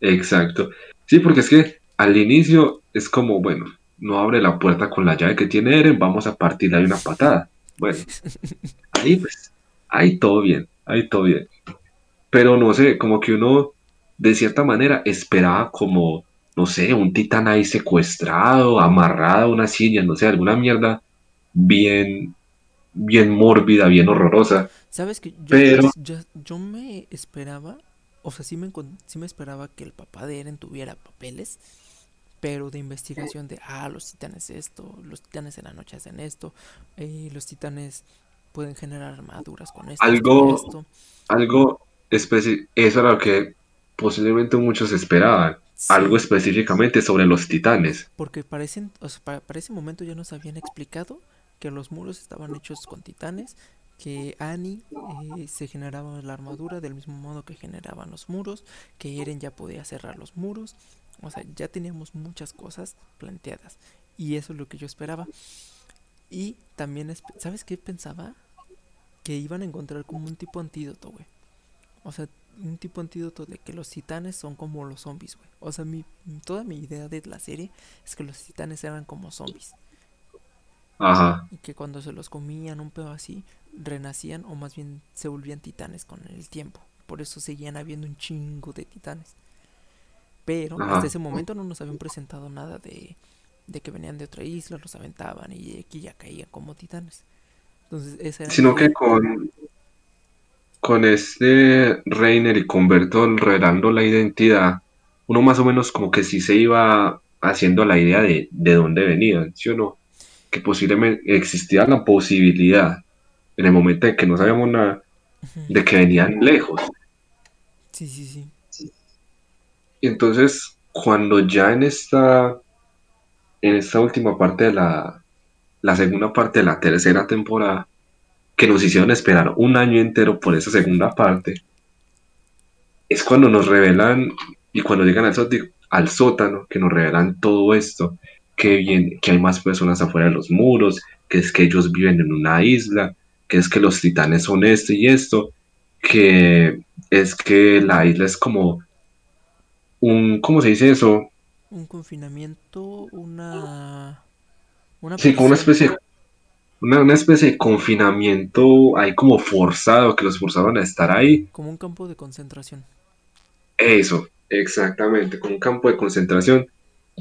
Exacto. Sí, porque es que al inicio es como, bueno, no abre la puerta con la llave que tiene Eren, vamos a partirle ahí una patada. Bueno, ahí pues, ahí todo bien, ahí todo bien. Pero no sé, como que uno de cierta manera esperaba como, no sé, un titán ahí secuestrado, amarrado a una silla, no sé, alguna mierda bien, bien mórbida, bien horrorosa. ¿Sabes que yo, Pero, yo, yo me esperaba, o sea, sí me, sí me esperaba que el papá de Eren tuviera papeles, pero de investigación de, ah, los titanes esto, los titanes en la noche hacen esto, eh, los titanes pueden generar armaduras con esto, algo, esto. algo específico, eso era lo que posiblemente muchos esperaban, algo específicamente sobre los titanes. Porque para ese, en- o sea, para, para ese momento ya nos habían explicado que los muros estaban hechos con titanes, que Annie eh, se generaba la armadura del mismo modo que generaban los muros, que Eren ya podía cerrar los muros, o sea, ya teníamos muchas cosas planteadas y eso es lo que yo esperaba. Y también, ¿sabes qué pensaba? Que iban a encontrar como un tipo antídoto, güey. O sea, un tipo antídoto de que los titanes son como los zombies, güey. O sea, mi, toda mi idea de la serie es que los titanes eran como zombies. Ajá, Y que cuando se los comían, un pedo así, renacían o más bien se volvían titanes con el tiempo. Por eso seguían habiendo un chingo de titanes. Pero hasta ese momento no nos habían presentado nada de, de que venían de otra isla, los aventaban y aquí ya caían como titanes. Entonces esa era mi Sino que idea. con, con este Reiner y con Bertolt revelando la identidad, uno más o menos como que sí se iba haciendo la idea de, de dónde venían, ¿sí o no? Que posiblemente existía la posibilidad, en el momento en que no sabíamos nada, de que venían lejos. Sí, sí, sí. Y entonces, cuando ya en esta, en esta última parte de la, la segunda parte de la tercera temporada, que nos hicieron esperar un año entero por esa segunda parte, es cuando nos revelan y cuando llegan al, sóti- al sótano, que nos revelan todo esto, que, bien, que hay más personas afuera de los muros, que es que ellos viven en una isla, que es que los titanes son esto y esto, que es que la isla es como un, ¿cómo se dice eso? Un confinamiento, una, una Sí, como una especie de, una, una especie de confinamiento ahí como forzado, que los forzaron a estar ahí. como un campo de concentración. Eso, exactamente, con un campo de concentración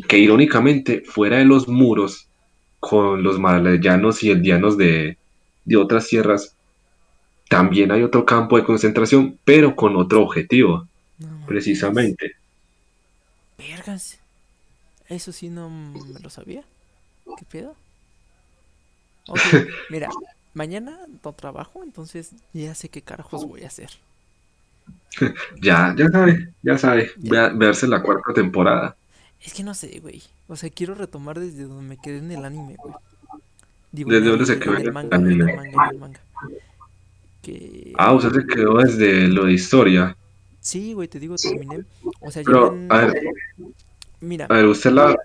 que irónicamente fuera de los muros, con los malayanos y eldianos de, de otras tierras, también hay otro campo de concentración, pero con otro objetivo, No precisamente. Vergas. Eso sí no me lo sabía. ¿Qué pedo? Mira, mañana no trabajo, entonces ya sé qué carajos voy a hacer. Ya, ya sabe, ya sabe, Ya. verse la cuarta temporada. Es que no sé, güey. O sea, quiero retomar desde donde me quedé en el anime, güey. Digo, en ¿Desde dónde se quedó en en el manga, en el manga, en el manga. Que... Ah, usted se quedó desde lo de historia. Sí, güey, te digo, terminé. O sea, Pero, llevan... a ver, Mira, a ver, usted la,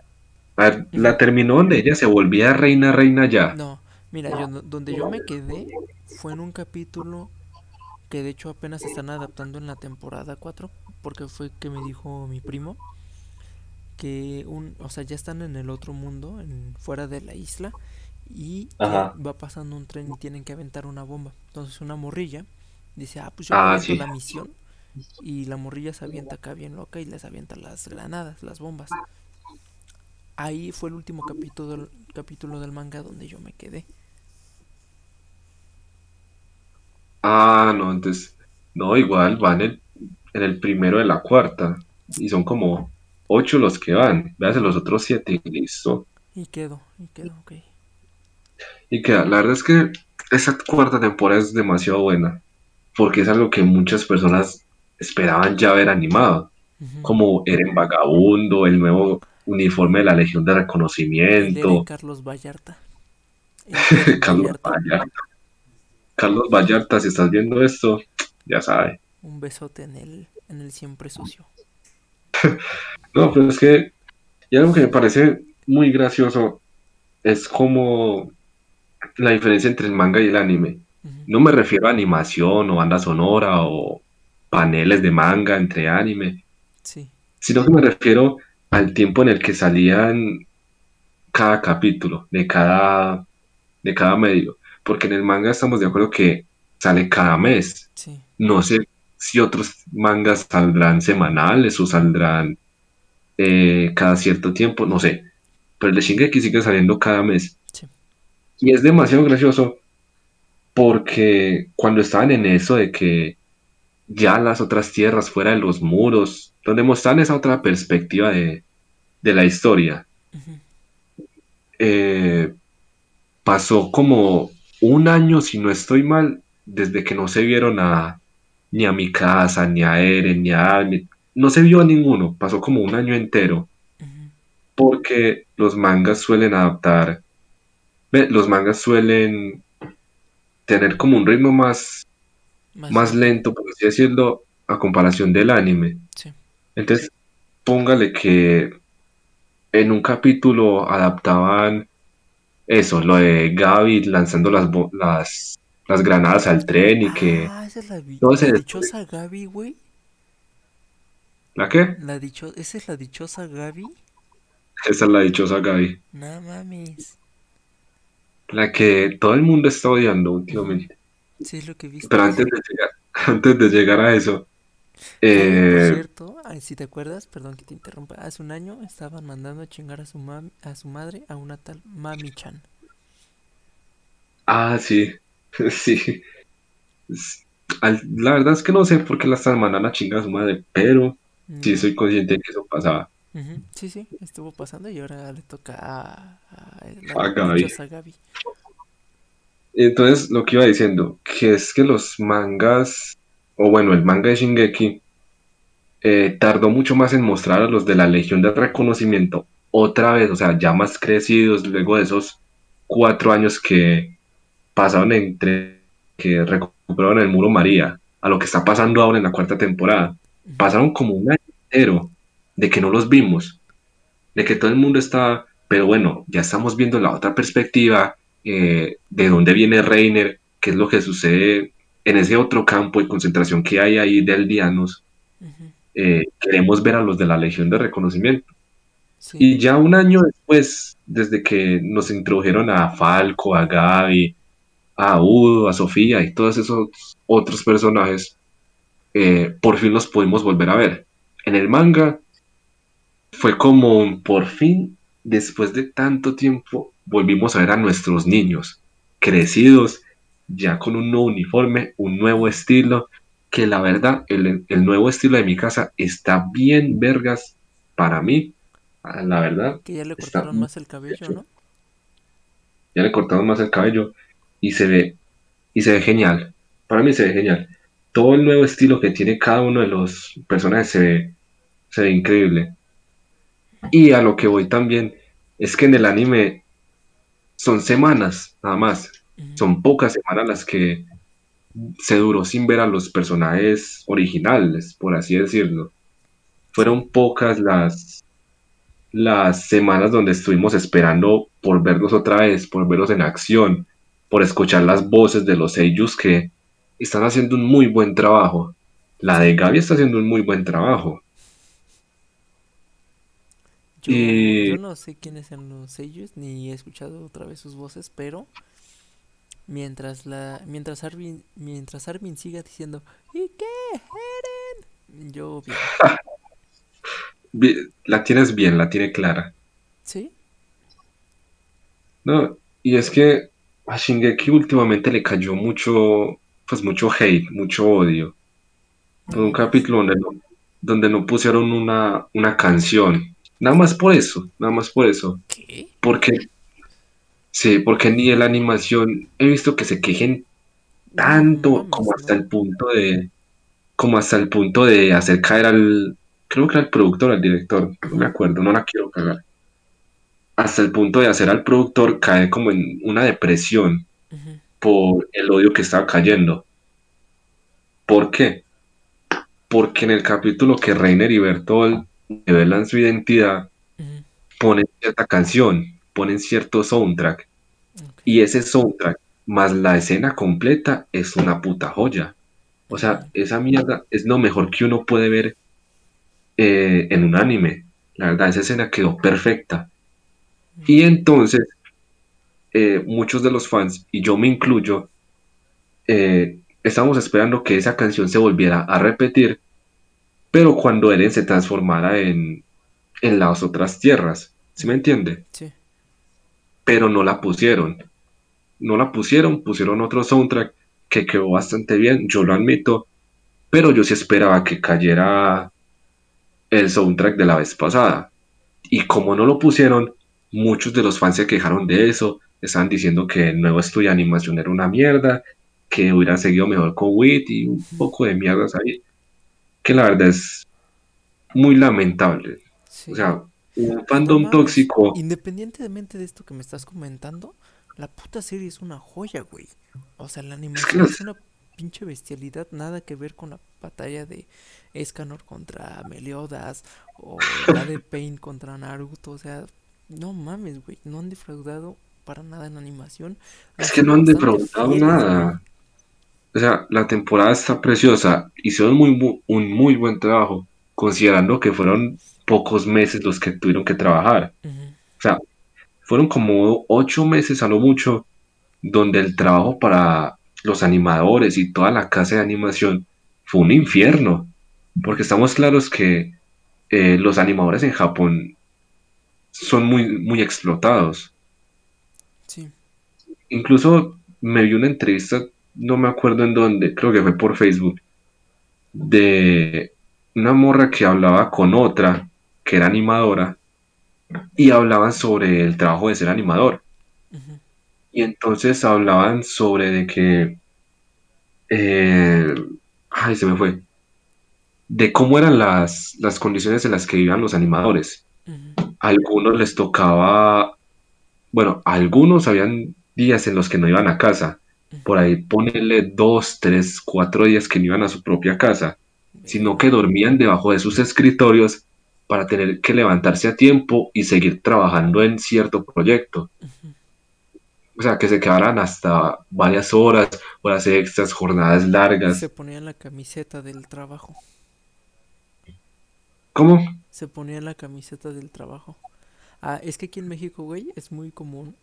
a ver, ujú. la terminó donde ella se volvía reina, reina ya. No, mira, yo donde yo me quedé fue en un capítulo que de hecho apenas están adaptando en la temporada 4, porque fue que me dijo mi primo que un, o sea, ya están en el otro mundo, en, fuera de la isla, y Ajá. va pasando un tren y tienen que aventar una bomba. Entonces una morrilla dice, ah, pues yo Ah, sí. la misión, y la morrilla se avienta acá bien loca y les avienta las granadas, las bombas. Ahí fue el último capítulo del, capítulo del manga donde yo me quedé. Ah, no, entonces, no, igual van en, en el primero de la cuarta. Y son como ocho los que van. Véase los otros siete y listo. Y quedo, y quedo, ok. Y queda, la verdad es que esa cuarta temporada es demasiado buena. Porque es algo que muchas personas esperaban ya ver animado. Como Eren Vagabundo, el nuevo uniforme de la Legión de El Reconocimiento. Carlos Vallarta. El Carlos Vallarta. Vallarta. Carlos Vallarta, si estás viendo esto, ya sabes. Un besote en el, en el siempre sucio. No, pero es que, y algo que me parece muy gracioso es como la diferencia entre el manga y el anime. No me refiero a animación o banda sonora o paneles de manga entre anime, Sí. sino que me refiero al tiempo en el que salían cada capítulo de cada, de cada medio. Porque en el manga estamos de acuerdo que sale cada mes. Sí. No sé si otros mangas saldrán semanales o saldrán eh, cada cierto tiempo, no sé. Pero el de Shingeki sigue saliendo cada mes. Sí. Y es demasiado gracioso porque cuando estaban en eso de que ya las otras tierras fuera de los muros, donde mostraban esa otra perspectiva de, de la historia, Ujú. eh, pasó como un año, si no estoy mal, desde que no se vieron a ni a Mikasa, ni a Eren, ni a Agni. No se vio a ninguno, pasó como un año entero, Ujú. porque los mangas suelen adaptar, los mangas suelen tener como un ritmo más, Más más lento. por así decirlo, a comparación del anime. Sí. Entonces, póngale que en un capítulo adaptaban eso, lo de Gaby lanzando las, las, las granadas al tren y que... Ah, esa es la, la dichosa Gaby, güey. ¿La qué? La dicho ¿Esa es la dichosa Gaby? Esa es la dichosa Gaby. No mames. La que todo el mundo está odiando últimamente. Sí, es lo que viste. Pero antes de llegar, antes de llegar a eso, por eh, cierto, si te acuerdas, perdón que te interrumpa, hace un año estaban mandando a chingar a su mam a su madre a una tal Mami-chan. ah, sí, sí. La verdad es que no sé por qué la están mandando a chingar a su madre, pero sí Mm, soy consciente de que eso pasaba. Sí, sí, estuvo pasando y ahora le toca a, a Gaby. Entonces, lo que iba diciendo, que es que los mangas, o bueno, el manga de Shingeki, eh, tardó mucho más en mostrar a los de la Legión de Reconocimiento otra vez, o sea, ya más crecidos, luego de esos cuatro años que pasaron entre que recuperaron el Muro María, a lo que está pasando ahora en la cuarta temporada. Pasaron como un año entero de que no los vimos, de que todo el mundo está, pero bueno, ya estamos viendo la otra perspectiva, eh, de dónde viene Reiner, qué es lo que sucede en ese otro campo de concentración que hay ahí de aldeanos. Eh, queremos ver a los de la Legión de Reconocimiento. Sí, Y ya un año después, desde que nos introdujeron a Falco, a Gaby, a Udo, a Sofía y todos esos otros personajes, eh, por fin los pudimos volver a ver. En el manga fue como un por fin, después de tanto tiempo, volvimos a ver a nuestros niños crecidos, ya con un nuevo uniforme, un nuevo estilo, que la verdad, el, el nuevo estilo de mi casa está bien vergas para mí. Ah, La verdad, que ya le está cortaron más el cabello, ¿no? ya le cortamos más el cabello y se ve y se ve genial. Para mí se ve genial. Todo el nuevo estilo que tiene cada uno de los personajes se ve, se ve increíble. Y a lo que voy también es que en el anime son semanas nada más. Son pocas semanas las que se duró sin ver a los personajes originales, por así decirlo. Fueron pocas las las semanas donde estuvimos esperando por verlos otra vez, por verlos en acción, por escuchar las voces de los seiyus que están haciendo un muy buen trabajo. La de Gaby está haciendo un muy buen trabajo. Yo, Y yo no sé quiénes son los sellos, ni he escuchado otra vez sus voces, pero mientras la, mientras Armin, mientras Armin siga diciendo ¿Y qué? Eren? Yo bien. la tienes bien, la tiene clara. ¿Sí? No, y es que a Shingeki últimamente le cayó mucho, pues mucho hate, mucho odio. No En un mames. capítulo donde no, donde no pusieron una, una canción. Nada más por eso, nada más por eso. ¿Qué? Porque, sí, porque ni en la animación he visto que se quejen tanto como hasta el punto de, como hasta el punto de hacer caer al, creo que era el productor, al director, no me acuerdo, no la quiero cagar. Hasta el punto de hacer al productor caer como en una depresión por el odio que estaba cayendo. ¿Por qué? Porque en el capítulo que Reiner y Bertolt revelan su identidad, ujú, ponen cierta canción, ponen cierto soundtrack, y ese soundtrack más la escena completa es una puta joya. O sea, esa mierda es lo mejor que uno puede ver eh, en un anime. La verdad, esa escena quedó perfecta. Y entonces, eh, muchos de los fans, y yo me incluyo, eh, estábamos esperando que esa canción se volviera a repetir, pero cuando Eren se transformara en, en las otras tierras, ¿sí me entiende? Sí. Pero no la pusieron. No la pusieron, pusieron otro soundtrack que quedó bastante bien, yo lo admito, pero yo sí esperaba que cayera el soundtrack de la vez pasada. Y como no lo pusieron, muchos de los fans se quejaron de eso, estaban diciendo que el nuevo estudio de animación era una mierda, que hubieran seguido mejor con Wit y un poco de mierdas ahí, que la verdad es muy lamentable. O sea, un fandom tóxico, Independientemente de esto que me estás comentando, la puta serie es una joya, güey. O sea, la es que animación es una pinche bestialidad, nada que ver con la batalla de Escanor contra Meliodas o la de Pain contra Naruto. O sea, no mames, güey. No han defraudado para nada en animación. Es que no han defraudado fieles, güey. O sea, la temporada está preciosa, hicieron muy, bu- un muy buen trabajo, considerando que fueron pocos meses los que tuvieron que trabajar. O sea, fueron como ocho meses a lo mucho, donde el trabajo para los animadores y toda la casa de animación fue un infierno, porque estamos claros que eh, los animadores en Japón son muy, muy explotados. Sí. Incluso me vi una entrevista, no me acuerdo en dónde, creo que fue por Facebook, de una morra que hablaba con otra que era animadora y hablaban sobre el trabajo de ser animador. Y entonces hablaban sobre de que, eh, ay, se me fue, de cómo eran las, las condiciones en las que vivían los animadores. A algunos les tocaba, bueno, a algunos habían días en los que no iban a casa. Por ahí ponerle dos, tres, cuatro días que no iban a su propia casa, sino que dormían debajo de sus escritorios para tener que levantarse a tiempo y seguir trabajando en cierto proyecto. O sea, que se quedaran hasta varias horas, horas extras, jornadas largas. Se ponían la camiseta del trabajo. ¿Cómo? Se ponían la camiseta del trabajo. Ah, es que aquí en México, güey, es muy común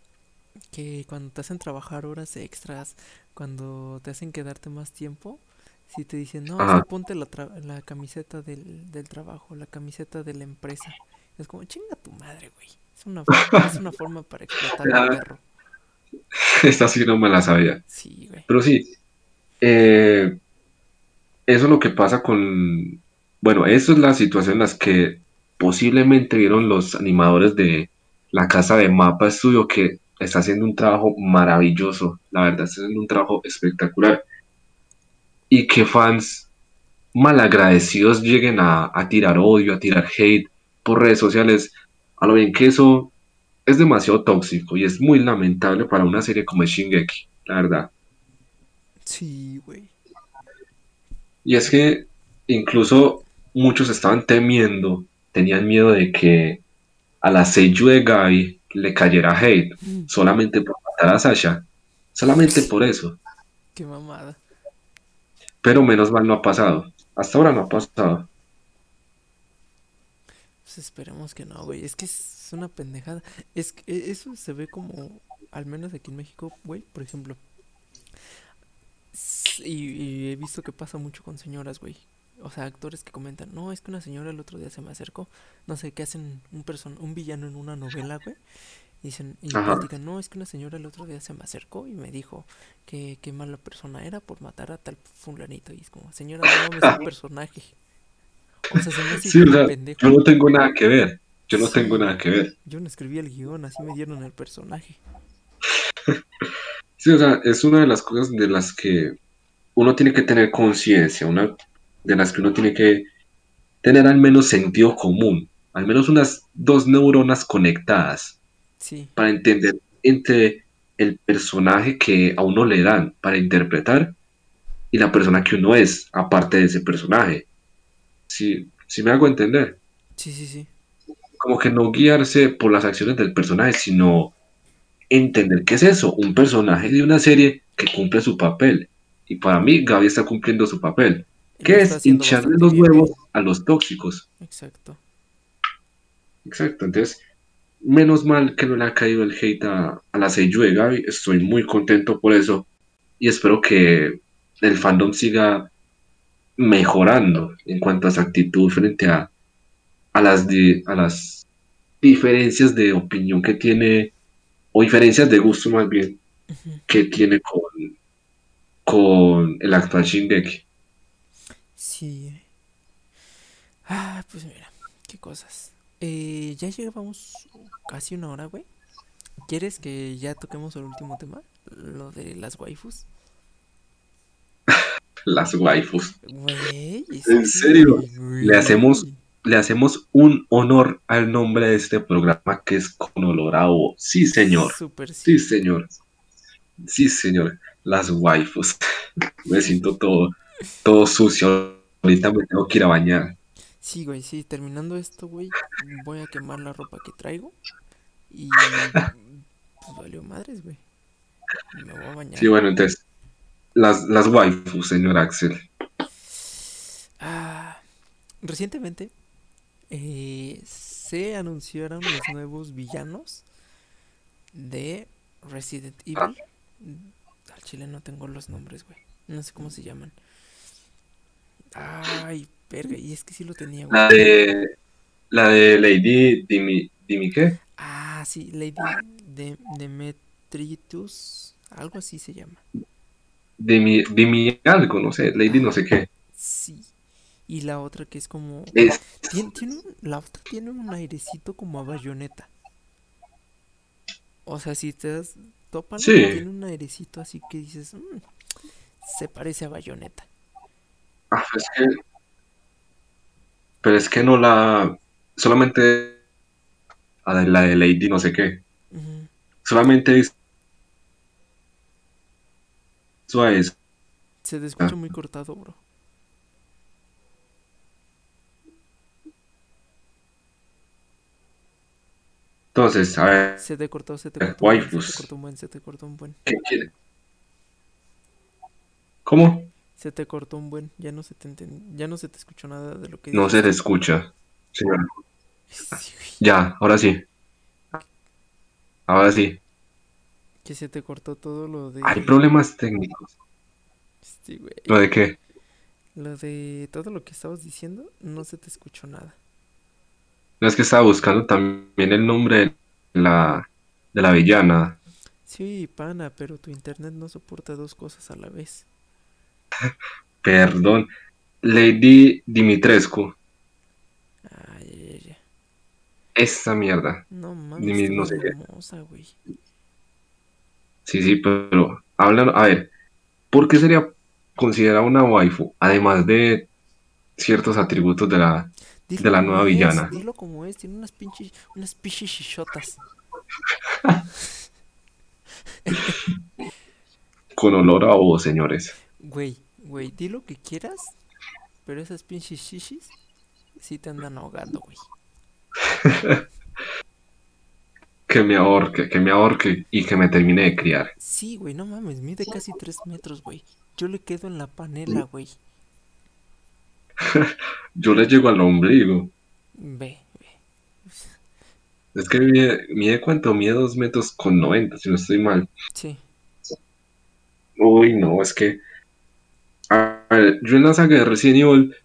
que cuando te hacen trabajar horas extras, cuando te hacen quedarte más tiempo, si te dicen, no, Ajá. ponte la, tra- la camiseta del, del trabajo, la camiseta de la empresa. Es como, chinga tu madre, güey. Es una, es una forma para explotar al perro. Esta sí no me la sabía. Sí, güey. Pero sí, eh, eso es lo que pasa con... Bueno, eso es la situación en las que posiblemente vieron los animadores de la casa de Mapa Studio que está haciendo un trabajo maravilloso. La verdad, está haciendo un trabajo espectacular. Y que fans malagradecidos lleguen a, a tirar odio, a tirar hate por redes sociales. A lo bien que eso es demasiado tóxico y es muy lamentable para una serie como Shingeki, la verdad. Sí, güey. Y es que incluso muchos estaban temiendo, tenían miedo de que a la Seiyu de Gabi le cayera hate Mm, solamente por matar a Sasha, solamente por eso. Qué mamada. Pero menos mal no ha pasado. Hasta ahora no ha pasado. Pues esperemos que no, güey. Es que es una pendejada. Es que e, eso se ve como, al menos aquí en México, güey, por ejemplo. Y he visto que pasa mucho con señoras, güey. O sea, actores que comentan, no, es que una señora el otro día se me acercó. No sé, que hacen un person un villano en una novela, güey. Y dicen, y platican, no, es que una señora el otro día se me acercó y me dijo que qué mala persona era por matar a tal fulanito. Y es como, señora, no mames, es un personaje. O sea, se me hace Sí, o sea, pendejo. yo no tengo nada que ver. Yo no tengo nada que ver. Yo no escribí el guion, así me dieron el personaje. Sí, o sea, es una de las cosas de las que uno tiene que tener conciencia, una de las que uno tiene que tener al menos sentido común, al menos unas dos neuronas conectadas Sí, para entender entre el personaje que a uno le dan para interpretar y la persona que uno es, aparte de ese personaje. Si, si me hago entender, sí, sí, sí. como que no guiarse por las acciones del personaje, sino entender qué es eso, un personaje de una serie que cumple su papel. Y para mí, Gaby está cumpliendo su papel, Está es hincharle los bien, huevos a los tóxicos. Exacto. Exacto, entonces, menos mal que no le ha caído el hate a, a la seiyuu de Gaby, estoy muy contento por eso y espero que el fandom siga mejorando en cuanto a su actitud frente a, a, las, di- a las diferencias de opinión que tiene, o diferencias de gusto más bien, que tiene con, con el actual Shingeki. Sí. Ah, pues mira, qué cosas. Eh, ya llevamos casi una hora, güey. ¿Quieres que ya toquemos el último tema? Lo de las waifus. Las waifus. Güey, ¿En serio? Le hacemos le hacemos un honor al nombre de este programa que es Conolorabo. Sí, señor. Sí. Sí, señor. Sí, señor. Las waifus. Me siento todo, todo sucio. Ahorita me tengo que ir a bañar. Sí, güey, sí, terminando esto, güey, voy a quemar la ropa que traigo y pues valió madres, güey. Me voy a bañar. Sí, bueno, entonces, las, las waifus, señor Axel. Ah, recientemente eh, se anunciaron los nuevos villanos de Resident Evil. Al chile no tengo los nombres, güey. No sé cómo se llaman. Ay, verga, y es que sí lo tenía, güey. La de, la de Lady Dimi, Dimi, ¿qué? Ah, sí, Lady de Demetritus, algo así se llama. Dimi, Dimi algo, no sé, Lady no sé qué. Sí. Y la otra que es como Es, tiene, tiene un- la otra tiene un airecito como a bayoneta. O sea, si te das topan, Sí. tiene un airecito así que dices, "Mm, se parece a bayoneta. Ah, es que, pero es que no la, solamente la, de Lady no sé qué. Solamente a eso. Se te escucha Ah. muy cortado, bro. Entonces, a ver, Se te cortó, se te Eh, cortó buen, se waifus. te cortó un buen, se te cortó un buen. ¿qué quiere? ¿Cómo? Se te cortó un buen, ya no se te ya no se te escuchó nada de lo que No se te escucha. Señora. Sí, Ya, ahora sí. Ahora sí. que se te cortó todo lo de Hay problemas técnicos. Sí, güey. ¿Lo de qué? Lo de todo lo que estabas diciendo, no se te escuchó nada. No es que estaba buscando también el nombre de la, de la villana. Sí, pana, pero tu internet no soporta dos cosas a la vez. Perdón. Lady Dimitrescu. Ay, ay. Esa mierda. No mames, no sé hermosa, güey. Sí, sí, pero hablan, a ver, ¿por qué sería considerada una waifu? Además de ciertos atributos de la... Dilo De la nueva es, villana. Dilo como es, tiene unas pinches, unas con olor a ovo, señores. Güey, güey, di lo que quieras, pero esas pinches shishis sí te andan ahogando, güey. Que me ahorque, que me ahorque y que me termine de criar. Sí, güey, no mames, mide casi tres metros, güey. Yo le quedo en la panela, güey. Yo le llego al ombligo. Ve, ve. Es que mide, mide cuánto, mide dos metros con 90, si no estoy mal. Sí. Uy, no, es que. A ver, yo en la saga de Resident Evil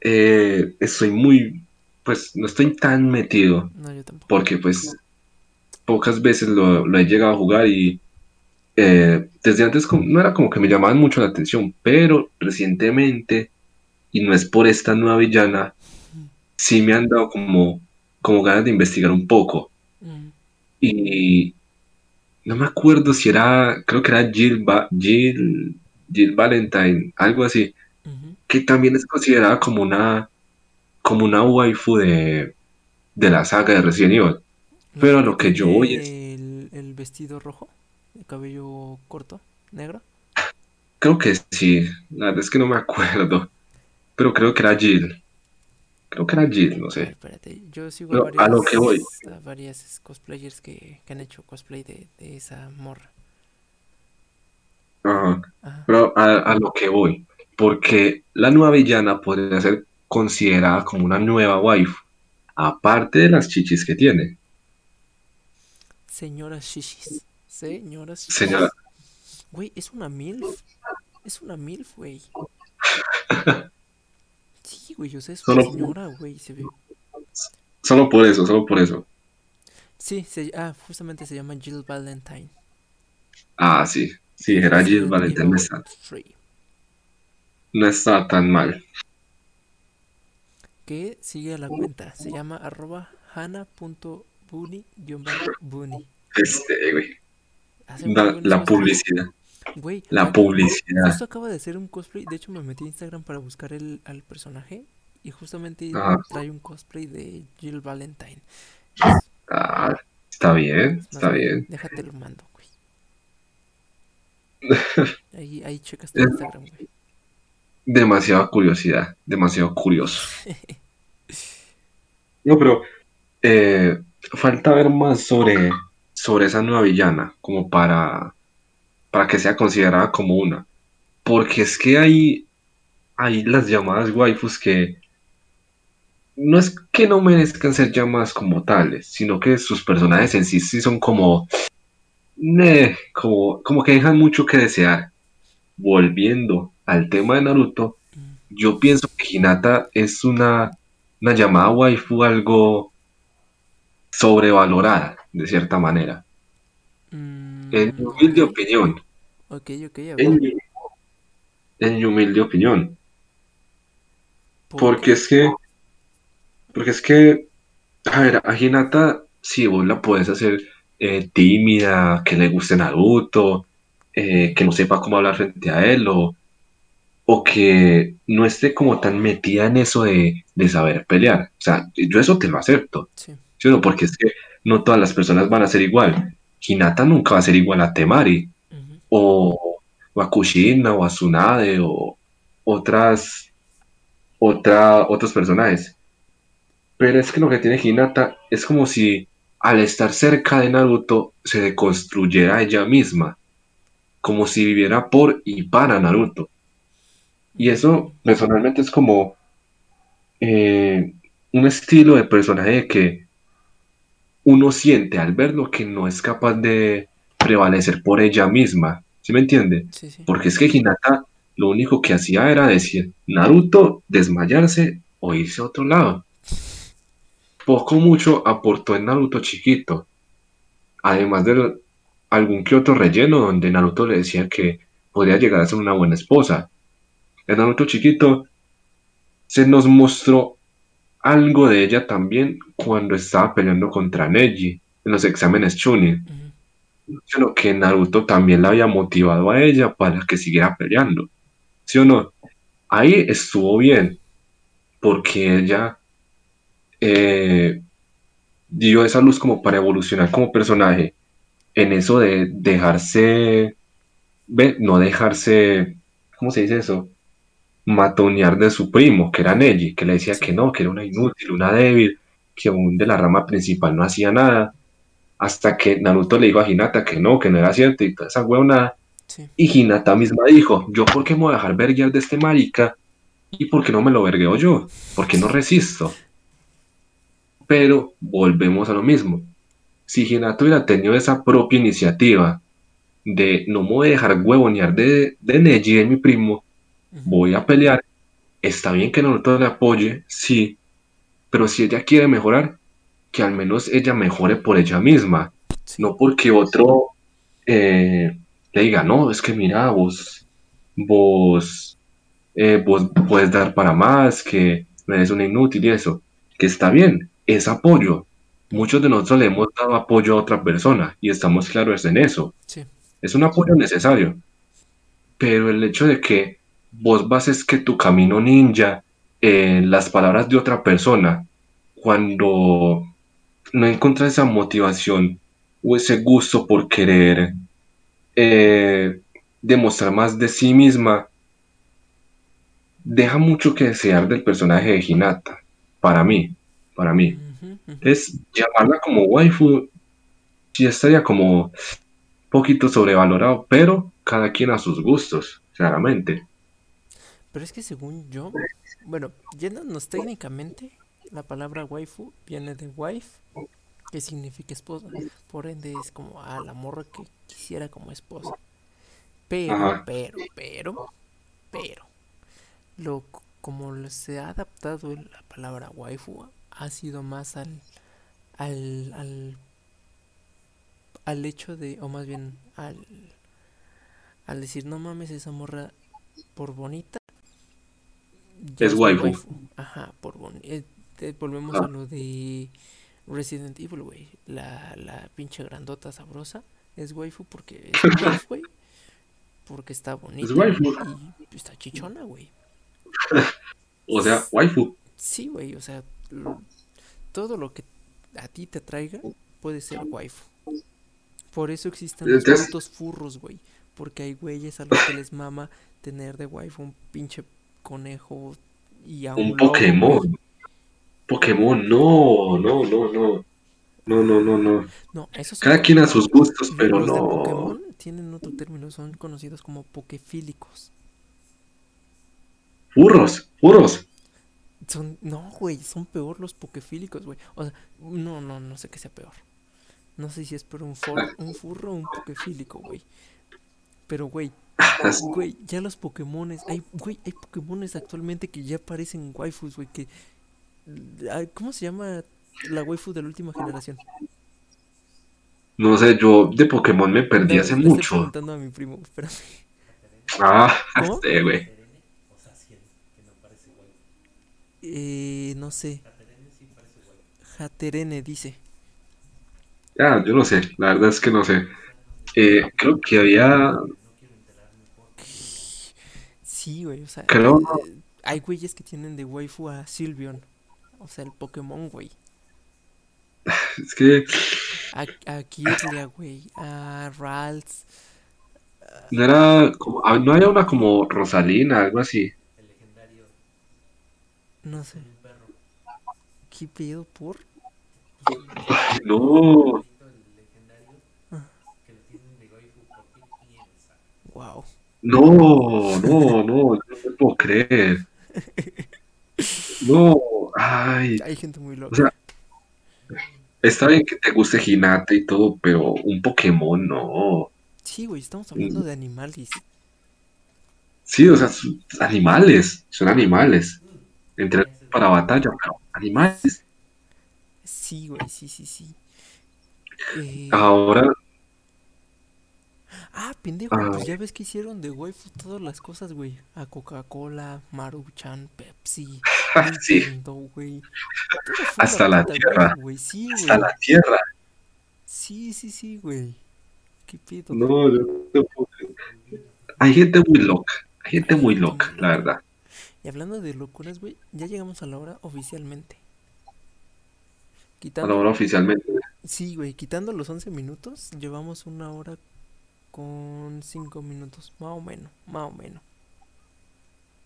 eh, estoy muy. Pues no estoy tan metido. No, yo tampoco. Porque, pues, pocas veces lo, lo he llegado a jugar y. eh, desde antes como- no era como que me llamaban mucho la atención, pero recientemente, y no es por esta nueva villana, sí me han dado como, como ganas de investigar un poco. Mm, Y no me acuerdo si era, creo que era Jill, Ba- Jill, Jill Valentine, algo así, que también es considerada como una, como una waifu de, de la saga de Resident Evil. ¿No Pero a lo que yo voy es, El, el vestido rojo, el cabello corto, negro. creo que sí, la verdad es que no me acuerdo, pero creo que era Jill, creo que era Jill, no ver, sé. espérate. Yo sigo a Pero a lo varias, que voy, varias cosplayers que, que han hecho cosplay de, de esa morra. Ajá, Ajá. pero a, a lo que voy, porque la nueva villana podría ser considerada como una nueva waifu, aparte de las chichis que tiene. Señora Shishis. Señora Shishis. Señora, Güey, es una MILF. Es una MILF, güey. Sí, güey, o sea, es una solo, señora, güey. Se ve. solo por eso, solo por eso. Sí, se, ah, justamente se llama Jill Valentine. Ah, sí, sí, era Jill Resident Valentine, no está, 3. no está tan mal. Que sigue a la cuenta. Se llama arroba hana.bunny-bunny. Este, güey, la, publicidad, Güey, la publicidad. justo acaba de hacer un cosplay. De hecho, me metí a Instagram para buscar el, al personaje. Y justamente Ajá, trae un cosplay de Jill Valentine. Es, ah, está bien, está bien. déjate lo mando. Ahí, ahí checas tu Instagram, güey. demasiada curiosidad, demasiado curioso. No, pero eh, falta ver más sobre, sobre esa nueva villana, como para, para que sea considerada como una. Porque es que hay, hay las llamadas waifus que no es que no merezcan ser llamadas como tales, sino que sus personajes en sí sí son como, meh, como, como que dejan mucho que desear. Volviendo al tema de Naruto, Mm, yo pienso que Hinata es una, una llamada waifu algo sobrevalorada, de cierta manera. En mi mm, humilde ok, opinión, ok, ok, en mi, en mi humilde opinión, ¿Por porque qué? es que, porque es que, a ver, a Hinata, si vos la puedes hacer eh, tímida, que le guste Naruto, eh, que no sepa cómo hablar frente a él, o, o que no esté como tan metida en eso de, de saber pelear. O sea, yo eso te lo acepto, Sí. ¿sí o no? Porque es que no todas las personas van a ser igual. Hinata nunca va a ser igual a Temari, o, o a Kushina, o a Tsunade, o otras, otra, otros personajes. Pero es que lo que tiene Hinata es como si al estar cerca de Naruto se deconstruyera ella misma, como si viviera por y para Naruto. Y eso personalmente es como eh, un estilo de personaje que uno siente al verlo que no es capaz de prevalecer por ella misma. ¿Sí me entiende? Sí, sí. Porque es que Hinata lo único que hacía era decir Naruto, desmayarse o irse a otro lado. Poco mucho aportó en Naruto chiquito, además de algún que otro relleno donde Naruto le decía que podría llegar a ser una buena esposa. En Naruto chiquito se nos mostró algo de ella también cuando estaba peleando contra Neji en los exámenes Chunin, ujú, sino que Naruto también la había motivado a ella para que siguiera peleando, ¿sí o no? Ahí estuvo bien, porque ella eh, dio esa luz como para evolucionar como personaje en eso de dejarse, ve, no dejarse, ¿cómo se dice eso? Matonear de su primo, que era Neji, que le decía que no, que era una inútil, una débil, que aún de la rama principal no hacía nada, hasta que Naruto le dijo a Hinata que no, que no era cierto y toda esa huevonada, Sí. y Hinata misma dijo, yo por qué me voy a dejar verguiar de este marica, y por qué no me lo vergueo yo, por qué no resisto. Pero volvemos a lo mismo. Si Hinata hubiera tenido esa propia iniciativa de no me voy a dejar huevonear de, de Neji, de mi primo, voy a pelear, está bien que Naruto le apoye, sí, pero si ella quiere mejorar, que al menos ella mejore por ella misma, Sí. no porque otro eh, le diga, no, es que mira, vos, vos, eh, vos puedes dar para más, que eres una inútil y eso, que está bien, es apoyo. Muchos de nosotros le hemos dado apoyo a otra persona y estamos claros en eso. Sí. Es un apoyo necesario. Pero el hecho de que vos bases que tu camino ninja en las palabras de otra persona, cuando no encuentras esa motivación o ese gusto por querer eh, demostrar más de sí misma, deja mucho que desear del personaje de Hinata. Para mí, para mí. Entonces, llamarla como waifu sí estaría como un poquito sobrevalorado, pero cada quien a sus gustos, claramente. Pero es que según yo, bueno, yéndonos técnicamente, la palabra waifu viene de wife, que significa esposa. Por ende es como a la morra que quisiera como esposa. Pero, Ajá. pero, pero, pero, lo como se ha adaptado la palabra waifu ha sido más al, al, al, al hecho de, o más bien al, al decir, no mames, esa morra por bonita. Es waifu. Ajá, por bonita. volvemos Ah. a lo de Resident Evil, güey. La, la pinche grandota sabrosa es waifu porque es waifu, güey. Porque está bonita. waifu. Y está chichona, güey. O sea, waifu. Sí, güey, o sea, todo lo que a ti te traiga puede ser waifu. Por eso existen los putos furros, güey. Porque hay güeyes a los que les mama tener de waifu un pinche conejo y a un, Un Pokémon. Pokémon, no, no, no, no. No, no, no, no. No, esos Cada quien a sus gustos, pero los de no. Pokémon tienen otro término, son conocidos como pokefílicos. Furros, furros. Son, no, güey, son peor los pokefílicos, güey. O sea, no, no, no sé qué sea peor. No sé si es peor un, for- un furro o un pokefílico, güey. Pero, güey, güey, ya los Pokémones, hay, güey, hay Pokémones actualmente que ya parecen waifus, güey, que... ¿Cómo se llama la waifu de la última generación? No sé, yo de Pokémon me perdí No, hace le estoy mucho. preguntando a mi primo, espérame. Ah, ¿Cómo? este, güey. Eh, no sé. Jaterene dice. Ah, yo no sé, la verdad es que no sé. Eh, creo que había. Sí, güey, o sea, Creo- hay güeyes que tienen de waifu a Sylveon. O sea, el Pokémon, güey. Es que A, a Kirlia, güey. A Ralts. no era como. ah, No había una como Rosalina, algo así. No sé. ¿Qué pedo por? Ay, no. Wow. No, no, no, no me puedo creer. No, ay, Hay gente muy loca. o sea, está bien que te guste Hinata y todo, pero un Pokémon no. Sí, güey, estamos hablando de animales. Sí, o sea, son animales, son animales. Entre para batalla, pero animales. Sí, güey, sí, sí, sí. Eh, Ahora, ah, pendejo, Ah. pues ya ves que hicieron de waifu todas las cosas, güey. A Coca-Cola, Maruchan, Pepsi, sí, Nintendo. Todo fue Hasta la tierra. güey. Sí, hasta güey. la tierra. Sí, sí, sí, güey. ¿Qué pedo? No, yo no puedo creer. Hay gente muy loca, hay gente muy loca, la verdad. Y hablando de locuras, güey, ya llegamos a la hora oficialmente. A la hora oficialmente. sí, güey, quitando los 11 minutos, llevamos una hora con 5 minutos, más o menos, más o menos.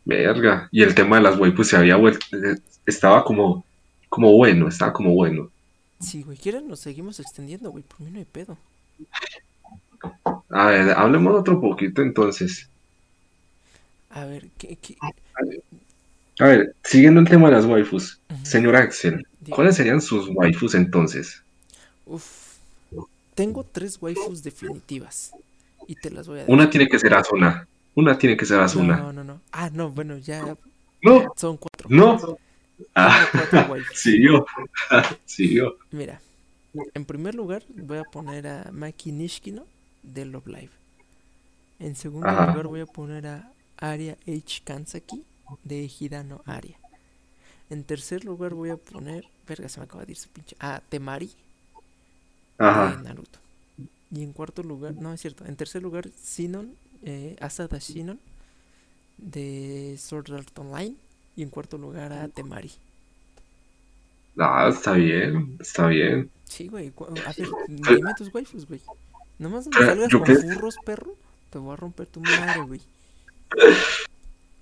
Verga. Y el tema de las waifus se había vuelto, eh, estaba como, como bueno, estaba como bueno. Sí, güey, quieren, nos seguimos extendiendo, güey, por mí no hay pedo. A ver, hablemos otro poquito entonces. A ver, ¿qué, qué? A ver, siguiendo el tema de las waifus, Ujú. señor Axel. ¿cuáles serían sus waifus entonces? Uf. Tengo tres waifus definitivas. Y te las voy a decir. Una tiene que ser Asuna. Una tiene que ser Asuna. No, no, no. Ah, no, bueno, ya No, son cuatro. no. Ah, cuatro waifus. siguió. Siguió. Mira, en primer lugar voy a poner a Maki Nishikino de Love Live. En segundo Ajá. lugar voy a poner a Aria H. Kansaki de Hirano Aria. En tercer lugar voy a poner, verga, se me acaba de ir su pinche, a Temari de Ajá. Naruto. Y en cuarto lugar, no es cierto, en tercer lugar Sinon, eh, Asada Shinon de Sword Art Online. Y en cuarto lugar a Temari. Ah, está bien, está bien. Sí, güey. A ver, dime tus waifus, güey. Nomás no me salgas con qué- furros, perro. Te voy a romper tu madre, güey.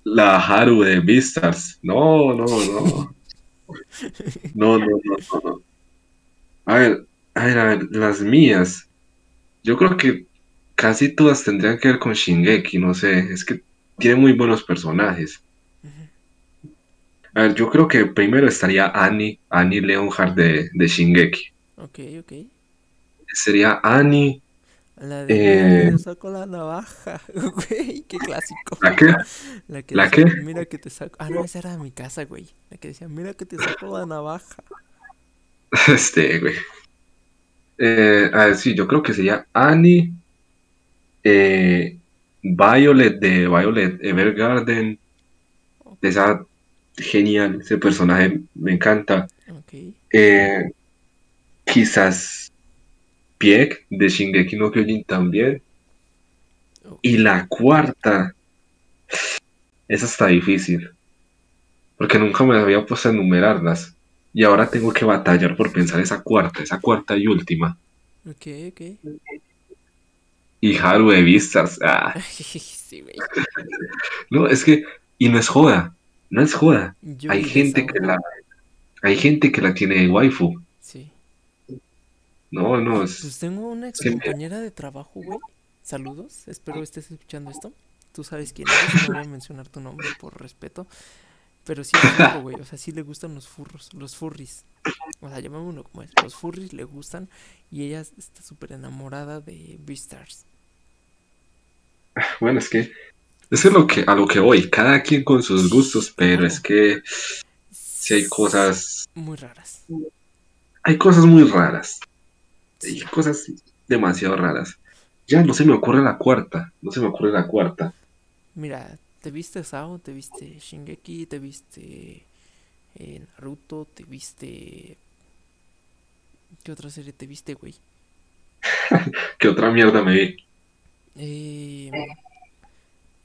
La Haru de Beastars. No, no, no. No, no, no, no, no. A ver, a ver, a ver, las mías. Yo creo que casi todas tendrían que ver con Shingeki, no sé. Es que tiene muy buenos personajes. A ver, yo creo que primero estaría Annie, Annie Leonhardt de, de Shingeki. Ok, ok. Sería Annie. La de Eh. "Mira, saco la navaja, güey, qué clásico. ¿La qué? La que ¿La decía, qué? Mira que te saco. Ah, no, esa era de mi casa, güey. La que decía, mira que te saco la navaja. Este, güey. Eh, a ver, sí, yo creo que sería Annie, eh, Violet de Violet Evergarden. Esa genial, ese personaje me encanta. Ok. Eh, quizás Pieck de Shingeki no Kyojin también. Y la cuarta, esa está difícil, porque nunca me había puesto a enumerarlas. Y ahora tengo que batallar por pensar esa cuarta, esa cuarta y última. Ok, ok. Y Haru de Vistas. Ah, sí, no, es que, y no es joda, no es joda. Yo Hay gente que la, hay gente que la tiene de waifu. No, no, Pues es, tengo una ex compañera de trabajo, güey. Saludos, espero estés escuchando esto. Tú sabes quién eres, no voy a mencionar tu nombre por respeto. Pero sí es furro, güey. O sea, sí le gustan los furros, los furries. O sea, llamémoslo como es. Los furries le gustan y ella está súper enamorada de Beastars. bueno, es que, es lo que, a lo que voy, cada quien con sus gustos, pero es que si hay cosas, Muy raras. hay cosas muy raras. Cosas demasiado raras. Ya no se me ocurre la cuarta, no se me ocurre la cuarta. Mira, te viste Sao, te viste Shingeki, te viste eh, Naruto, te viste... ¿Qué otra serie te viste, güey? ¿Qué otra mierda me vi? Eh,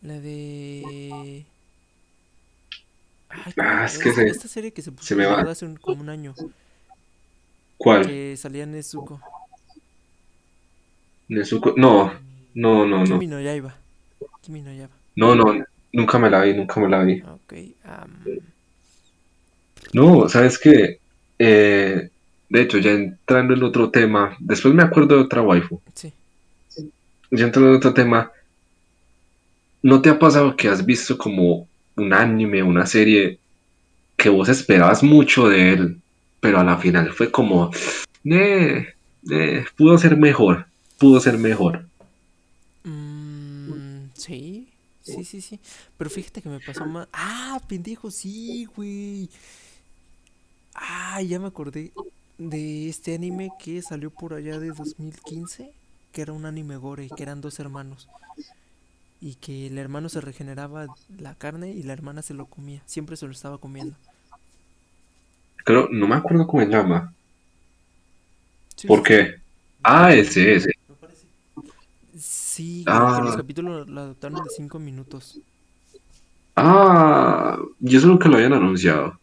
la de... Ay, ¿cómo Ah, es es? que se- Esta serie que se puso se me va. hace un- como un año, ¿Cuál? que salía Nezuko. Nezuko. No, no, no, no. Kimi no Yaiba. Kimi no Yaiba. No, no, nunca me la vi, nunca me la vi. Ok, am, No, ¿sabes qué? Eh, de hecho, ya entrando en otro tema, después me acuerdo de otra waifu. sí. Ya entrando en otro tema, ¿no te ha pasado que has visto como un anime, una serie que vos esperabas mucho de él, pero a la final fue como, eh, eh, pudo ser mejor, pudo ser mejor. Mm, sí, sí, sí, sí. Pero fíjate que me pasó más. Ah, pendejo, sí, güey. Ah, ya me acordé de este anime que salió por allá de 2015, que era un anime gore, que eran dos hermanos. Y que el hermano se regeneraba la carne y la hermana se lo comía. Siempre se lo estaba comiendo. Creo, no me acuerdo cómo se llama. Sí, ¿Por sí, qué? Ah, ese, ese. Sí, güey, que los Ah. capítulos lo adaptaron de 5 minutos. Ah, y eso nunca lo habían anunciado.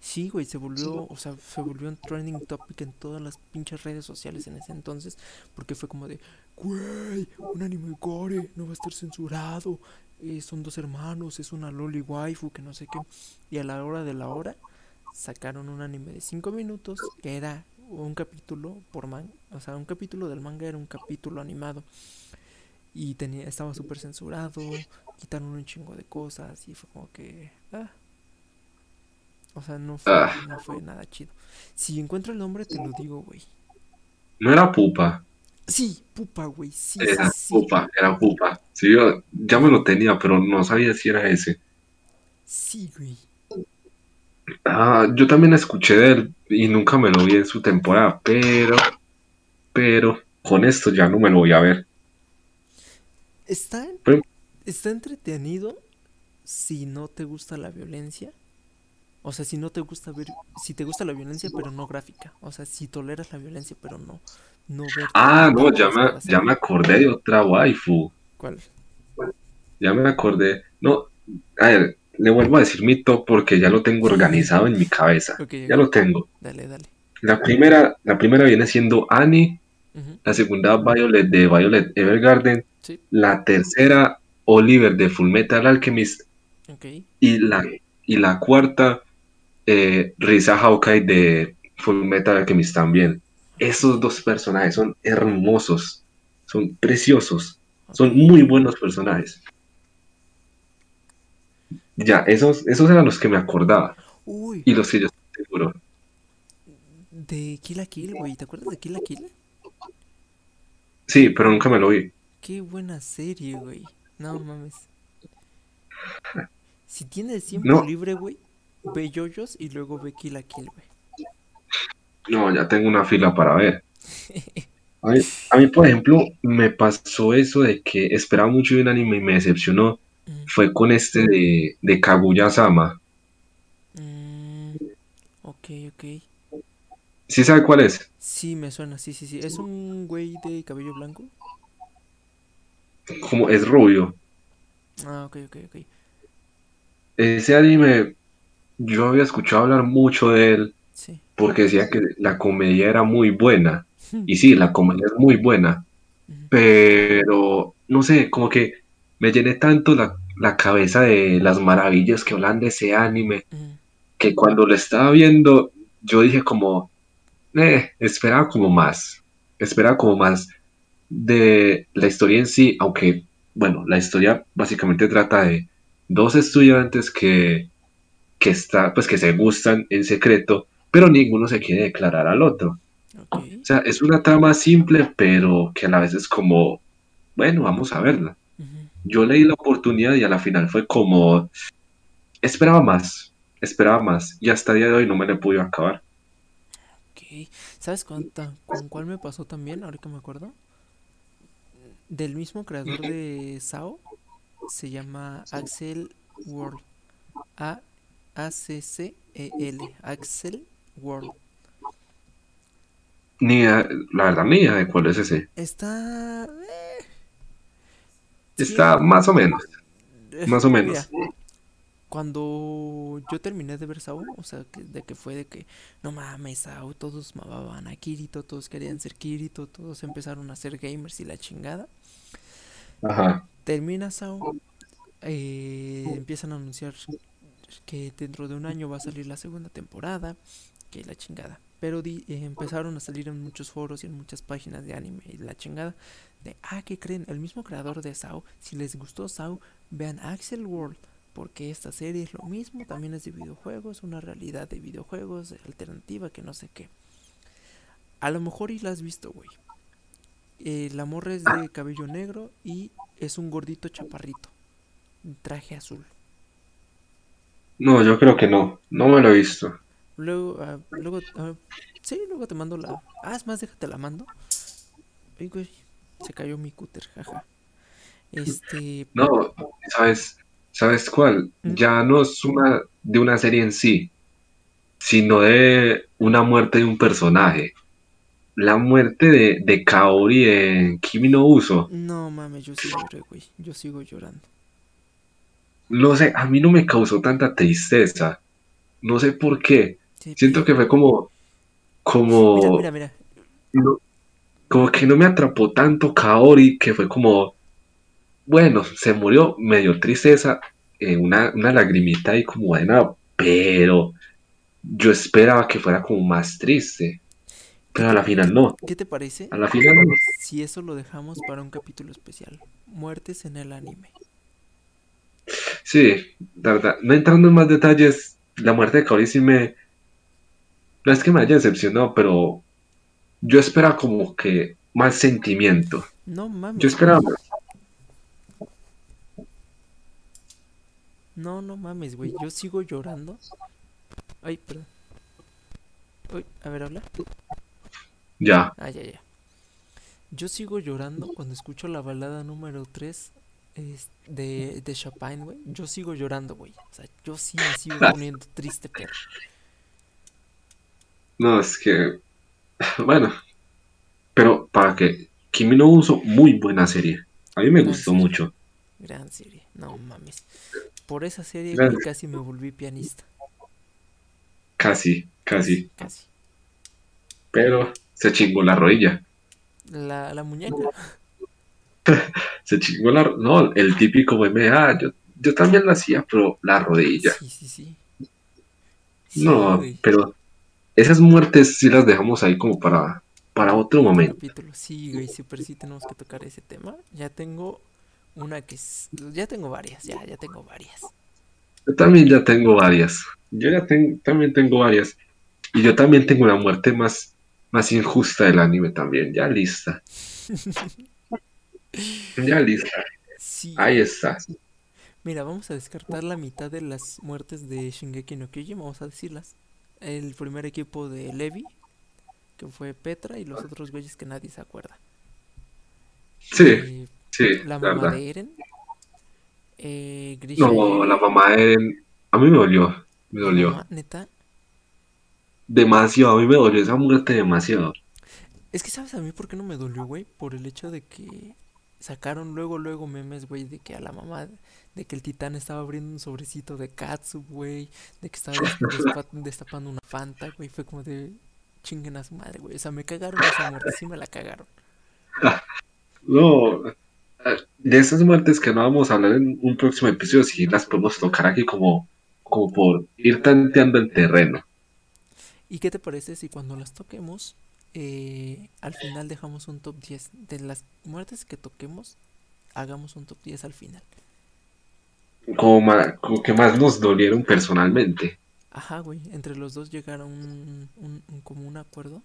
Sí, güey, se volvió, o sea, se volvió un trending topic en todas las pinches redes sociales en ese entonces, porque fue como de, güey, un anime gore, no va a estar censurado, eh, son dos hermanos, es una loli waifu, que no sé qué, y a la hora de la hora sacaron un anime de 5 minutos que era un capítulo por manga, o sea, un capítulo del manga era un capítulo animado y tenía, estaba súper censurado, quitaron un chingo de cosas y fue como que, ah, O sea, no fue, Ah. no fue nada chido. Si encuentro el nombre, te lo digo, güey. No era pupa. Sí, pupa, güey. Sí, Era sí, sí. pupa, era pupa. Sí, yo ya me lo tenía, pero no sabía si era ese. Sí, güey. Ah, yo también escuché de él y nunca me lo vi en su temporada, pero, pero con esto ya no me lo voy a ver. Está, Pero- está entretenido si no te gusta la violencia. O sea, si no te gusta ver, si te gusta la violencia, pero no gráfica. O sea, si toleras la violencia, pero no, no ver. Ah, no, ya me, ya me acordé de otra waifu. ¿Cuál? Ya me acordé. No, a ver, le vuelvo a decir mi top porque ya lo tengo organizado en mi cabeza. Ok, Ya lo tengo. dale, dale. La primera, la primera viene siendo Annie, la segunda Violet de Violet Evergarden, Sí, la tercera Oliver de Fullmetal Alchemist ok. y la, y la cuarta eh, Risa Hawkeye de Fullmetal Alchemist también. Esos dos personajes son hermosos, son preciosos, son muy buenos personajes. Ya, esos, esos eran los que me acordaba Uy, y los que yo estoy seguro. de Kill la Kill, güey. ¿Te acuerdas de Kill la Kill? Sí, pero nunca me lo vi. Qué buena serie, güey. No mames. Si tienes tiempo No. libre, güey, ve yoyos y luego ve Kill la Kill, güey. No, ya tengo una fila para ver. A mí, a mí, por ejemplo, me pasó eso de que esperaba mucho de un anime y me decepcionó. Mm, Fue con este de, de Kaguya-sama. mm, ok, ok. ¿Sí sabe cuál es? Sí, me suena, sí, sí, sí. ¿Es un güey de cabello blanco? Como es rubio. Ah, ok, ok, ok. Ese anime, yo había escuchado hablar mucho de él Sí. porque decía que la comedia era muy buena. Y sí, la comedia es muy buena. Pero, no sé, como que me llené tanto la, la cabeza de las maravillas que hablan de ese anime que cuando lo estaba viendo, yo dije como, eh, esperaba como más, esperaba como más de la historia en sí, aunque, bueno, la historia básicamente trata de dos estudiantes que, que, está, pues, que se gustan en secreto, pero ninguno se quiere declarar al otro. O sea, es una trama simple, pero que a la vez es como, bueno, vamos a verla. Yo leí la oportunidad y a la final fue como, esperaba más, esperaba más, y hasta el día de hoy no me he podido acabar. Ok. ¿Sabes con, ta- con cuál me pasó también? Ahora que me acuerdo. Del mismo creador de SAO. Se llama Axel World. A A C C E L. Axel World. Ni idea- la verdad, ni idea de cuál es ese. Está. eh, Está más o menos, más o menos. mira, cuando yo terminé de ver SAO, o sea, que- de que fue de que, no mames, SAO, todos mamaban a Kirito, todos querían ser Kirito, todos empezaron a ser gamers y la chingada. Ajá. Termina SAO, eh, empiezan a anunciar que dentro de un año va a salir la segunda temporada, que la chingada. Pero di- eh, empezaron a salir en muchos foros y en muchas páginas de anime y la chingada de, ah, ¿qué creen? El mismo creador de SAO, si les gustó SAO, vean Axel World, porque esta serie es lo mismo, también es de videojuegos, una realidad de videojuegos, alternativa, que no sé qué. A lo mejor y la has visto, güey. Eh, la morra es de cabello negro y es un gordito chaparrito. Traje azul. No, yo creo que no, no me lo he visto. Luego, ah, luego, ah, sí, luego te mando la. Ah, es más, déjate la mando. Ay, güey, se cayó mi cúter, jaja. Este, No, ¿sabes? ¿Sabes cuál? ¿Mm? Ya no es una de una serie en sí, sino de una muerte de un personaje. La muerte de, de Kaori en Kimi no Uso. no mames, yo sí lloré, güey. Yo sigo llorando. No sé, a mí no me causó tanta tristeza. No sé por qué. Sí, Siento que fue como, Mira, como, mira, mira. no- como que no me atrapó tanto Kaori, que fue como, bueno, se murió, me dio tristeza, eh, una, una lagrimita ahí como de nada, pero yo esperaba que fuera como más triste. Pero a la final no, ¿Qué te parece a la final no. si eso lo dejamos para un capítulo especial? Muertes en el anime. Sí, la verdad, no entrando en más detalles, la muerte de Kaori sí me... No es que me haya decepcionado, pero yo esperaba como que más sentimiento. No mames. Yo esperaba... No, no mames, güey. Yo sigo llorando. Ay, perdón. Uy, a ver, habla. Ya. Ah, ya, ya. Yo sigo llorando cuando escucho la balada número 3 de, de Chopin, güey. Yo sigo llorando, güey. O sea, yo sí me sigo poniendo triste, perro. No, es que... Bueno. Pero para que... Kimi no Uso, muy buena serie. A mí me Gran gustó serie. mucho. Gran serie. No mames. Por esa serie, casi me volví pianista. Casi, casi. Casi. Pero se chingó la rodilla. La, la muñeca. Se chingó la... No, el típico MMA. Yo, yo también lo hacía, pero la rodilla. Sí, sí, sí. Sí, No, pero esas muertes sí las dejamos ahí como para, para otro momento. capítulo. Sí, güey, sí, pero sí tenemos que tocar ese tema. Ya tengo una que es... Ya tengo varias, ya, ya tengo varias. Yo también ya tengo varias. Yo ya ten- también tengo varias. Y yo también tengo una muerte más, más injusta del anime también. Ya lista. Ya lista. Sí. Ahí está. Mira, vamos a descartar la mitad de las muertes de Shingeki no Kyojin, vamos a decirlas. El primer equipo de Levi, que fue Petra, y los otros güeyes que nadie se acuerda. Sí, Eh, sí, la la mamá de Eren. Eh, Grisha No, la mamá de Eren, a mí me dolió. Me dolió. mamá, neta. Demasiado, a mí me dolió esa muerte demasiado. Es que, ¿sabes a mí por qué no me dolió, güey? Por el hecho de que sacaron luego, luego memes, güey, de que a la mamá, de que el titán estaba abriendo un sobrecito de Katsu, güey, de que estaba destapando una Fanta, güey, fue como de chinguen a su madre, güey. O sea, me cagaron esa muerte, sí me la cagaron. No, de esas muertes que no vamos a hablar en un próximo episodio, sí las podemos tocar aquí como, como por ir tanteando el terreno. ¿Y qué te parece si cuando las toquemos, eh, al final dejamos un top 10 de las muertes que toquemos, hagamos un top 10 al final? Como, ma- como que más nos dolieron personalmente. Ajá, güey, entre los dos llegaron un, un, un- como un acuerdo,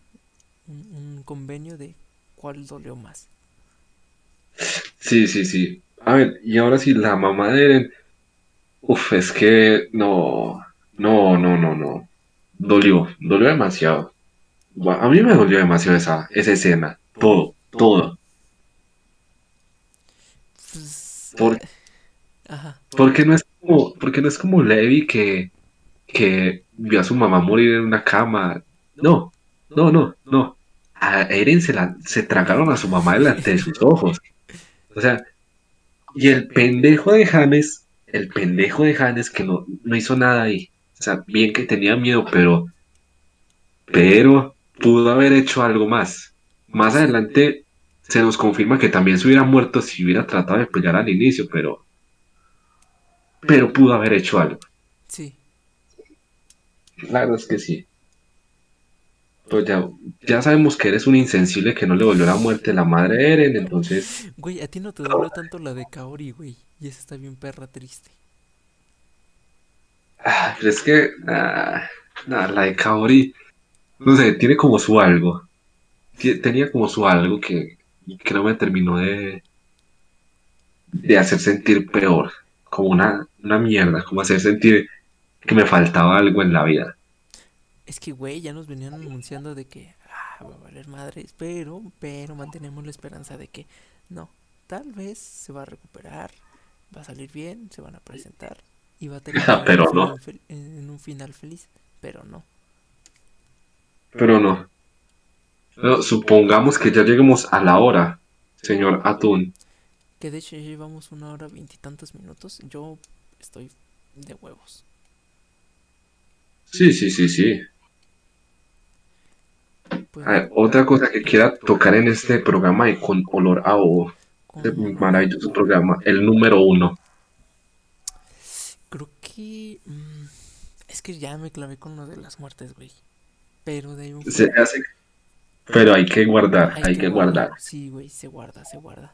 un, un convenio de cuál dolió más. Sí, sí, sí. A ver, y ahora sí, la mamá de Eren. Uf, es que no, no, no, no, no. Dolió, dolió demasiado. A mí me dolió demasiado esa, esa escena. Todo, todo. Por- Ajá, Porque no es como, porque no es como Levi que, que vio a su mamá morir en una cama. No, no, no, no. A Eren se la, se tragaron a su mamá delante de sus ojos. O sea, y el pendejo de James, el pendejo de James que no, no hizo nada ahí. O sea, bien que tenía miedo, pero, pero pudo haber hecho algo más. Más adelante se nos confirma que también se hubiera muerto si hubiera tratado de pelear al inicio, pero, pero pudo haber hecho algo. sí. La verdad es que sí. Pues ya, ya sabemos que eres un insensible que no le volvió la muerte a la madre de Eren, entonces, Güey, a ti no te dolió tanto la de Kaori, güey. Y esa está bien perra triste. ah, pero es que ah, nah, la de Kaori, no sé, tiene como su algo. Tenía como su algo que, que no me terminó de, de hacer sentir peor, como una, una mierda, como hacer sentir que me faltaba algo en la vida. Es que, güey, ya nos venían anunciando de que ah, va a valer madres, pero, pero mantenemos la esperanza de que no, tal vez se va a recuperar, va a salir bien, se van a presentar y va a terminar Pero en, un no. fel- en un final feliz, pero no. Pero no. No, supongamos que ya lleguemos a la hora, señor Atún. Que de hecho ya llevamos una hora veintitantos minutos, yo estoy de huevos. Sí, sí, sí, sí. Pues, A ver, otra cosa que quiera tocar en este programa y con olor a ovo, este maravilloso programa, el número uno. Creo que... mm, es que ya me clavé con lo de las muertes, güey. Pero de ahí un Se hace- Pero hay que guardar, Hay hay que que guardar. Sí, güey, se guarda, se guarda.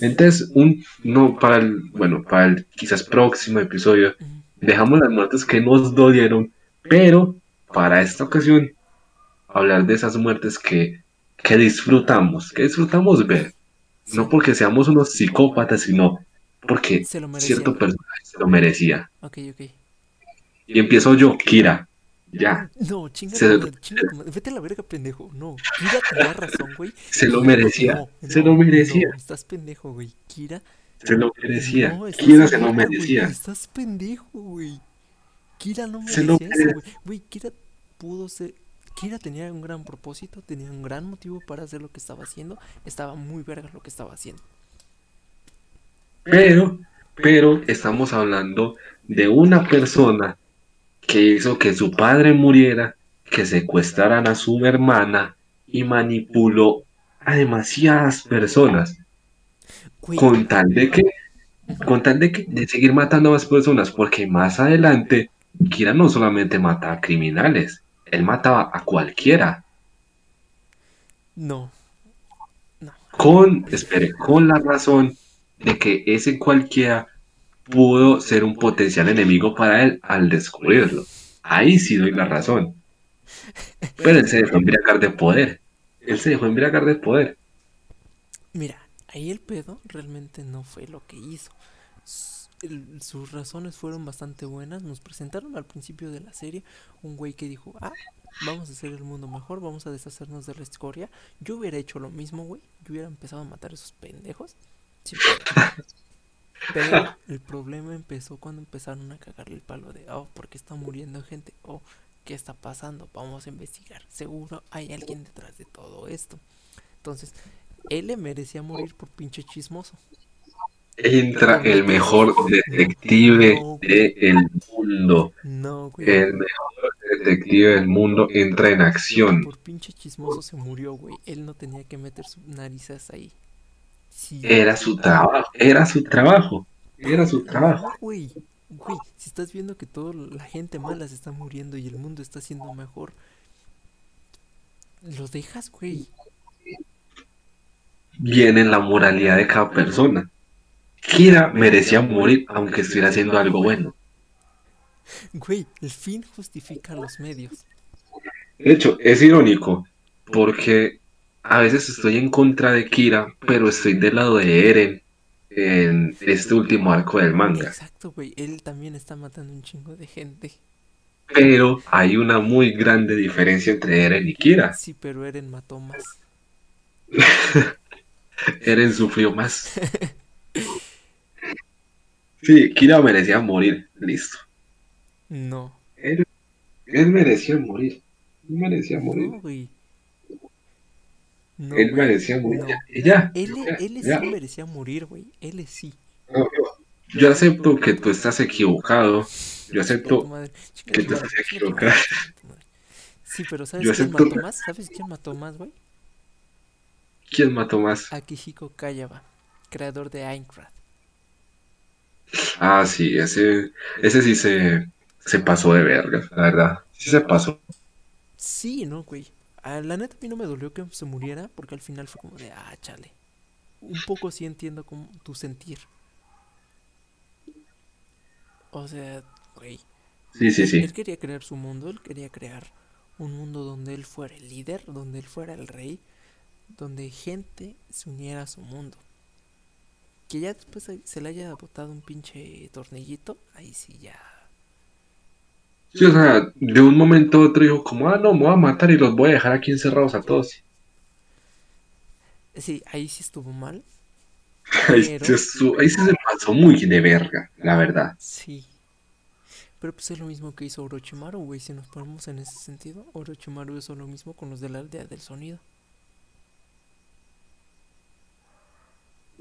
Entonces, un, no, para el, bueno, para el quizás próximo episodio, dejamos las muertes que nos dolieron, pero para esta ocasión hablar de esas muertes que, que disfrutamos, que disfrutamos ver. No porque seamos unos psicópatas, sino porque Se cierto personaje se lo merecía. Ok, ok. Y empiezo yo, Kira. Ya, No, chinga Se-. Vete a la verga, pendejo. No, Kira tenía razón, güey. se lo merecía. no, se no, lo merecía. No, estás pendejo, güey. Kira. Se lo merecía. Kira se lo merecía. Estás pendejo, güey. Kira no Se lo merecía eso, güey. Güey, Kira pudo ser. Kira tenía un gran propósito, tenía un gran motivo para hacer lo que estaba haciendo. Estaba muy verga lo que estaba haciendo. Pero, pero estamos hablando de una persona que hizo que su padre muriera, que secuestraran a su hermana y manipuló a demasiadas personas Güey, con tal de que, con tal de que, de seguir matando a más personas, porque más adelante Kira no solamente mataba a criminales, él mataba a cualquiera, no. No. con, espere, con la razón de que ese cualquiera pudo ser un potencial enemigo para él al descubrirlo. Ahí sí doy la razón. Pero él se dejó embriagar de poder. Él se dejó embriagar de poder. Mira, ahí el pedo realmente no fue lo que hizo. Sus razones fueron bastante buenas. Nos presentaron al principio de la serie un güey que dijo, ah, vamos a hacer el mundo mejor, vamos a deshacernos de la escoria. Yo hubiera hecho lo mismo, güey. Yo hubiera empezado a matar a esos pendejos. pedo. Pero el problema empezó cuando empezaron a cagarle el palo de, oh, ¿por qué está muriendo gente? Oh, ¿qué está pasando? Vamos a investigar. Seguro hay alguien detrás de todo esto. Entonces, él le merecía morir por pinche chismoso. Entra el mejor detective del mundo. No, güey. El mejor detective del mundo entra en acción. Por pinche chismoso se murió, güey. Él no tenía que meter sus narices ahí. Sí. Era su trabajo. Era su trabajo. Era su trabajo. Güey. Güey, si estás viendo que toda la gente mala se está muriendo y el mundo está siendo mejor, lo dejas, güey. Viene la moralidad de cada persona. Kira merecía morir aunque estuviera haciendo algo bueno. Güey, el fin justifica los medios. De hecho, es irónico porque a veces estoy en contra de Kira, pero estoy del lado de Eren en este último arco del manga. Exacto, güey. Él también está matando un chingo de gente. Pero hay una muy grande diferencia entre Eren y Kira. Sí, pero Eren mató más. Eren sufrió más. Sí, Kira merecía morir. Listo. No. Él, él merecía morir. Él merecía morir. No, güey. No, Él güey, merecía morir. no. Ya, Él, ya, él ya. sí merecía morir, güey. Él sí. No, yo- acepto que tú estás equivocado. Yo acepto que tú estás equivocado. Sí, pero ¿sabes Yo quién acepto mató más? ¿Sabes quién mató más, güey? ¿Quién mató más? Akihiko Kayaba, creador de Aincrad. Ah, sí, ese, ese sí se, se pasó de verga, la verdad. Sí se pasó. Sí, no, güey. Ah, la neta a mí no me dolió que se muriera porque al final fue como de, ah, chale. Un poco sí entiendo como tu sentir. O sea, güey. Sí, sí, sí. él quería crear su mundo, él quería crear un mundo donde él fuera el líder, donde él fuera el rey, donde gente se uniera a su mundo. Que ya después se- le haya botado un pinche tornillito, ahí sí ya. Sí, o sea, de un momento a otro dijo como, ah, no, me voy a matar y los voy a dejar aquí encerrados a todos. Sí, ahí sí estuvo mal, Ahí, Pero- se su- ahí sí se pasó muy de verga, la verdad. sí. Pero pues es lo mismo que hizo Orochimaru, güey, si nos ponemos en ese sentido. Orochimaru hizo lo mismo con los de la aldea del sonido.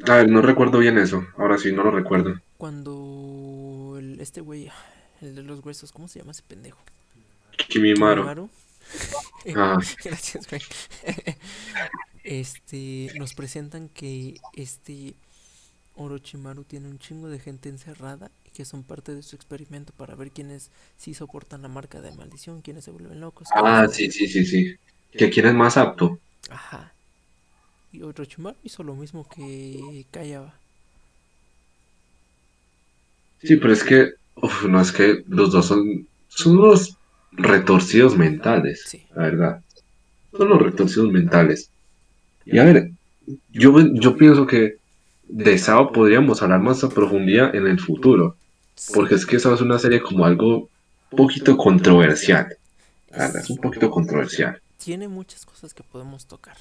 A ver, no recuerdo bien eso. Ahora sí, no lo recuerdo. Cuando el, este güey, el de los huesos, ¿cómo se llama ese pendejo? Kimimaro. Kimimaro. Ah, Gracias, güey. Este, nos presentan que este Orochimaru tiene un chingo de gente encerrada y que son parte de su experimento para ver quiénes sí soportan la marca de maldición, quiénes se vuelven locos. ah, sí, sí, sí, sí. ¿Que quién es más apto? Ajá. Y Orochimaru hizo lo mismo que Kayaba. Sí, pero es que Uf, no es que los dos son, son unos retorcidos mentales, Sí. la verdad. Son los retorcidos mentales. Y a ver, yo, yo pienso que de Sao podríamos hablar más a profundidad en el futuro, porque es que Sao es una serie como algo poquito controversial. La verdad, es un poquito controversial. tiene muchas cosas que podemos tocar.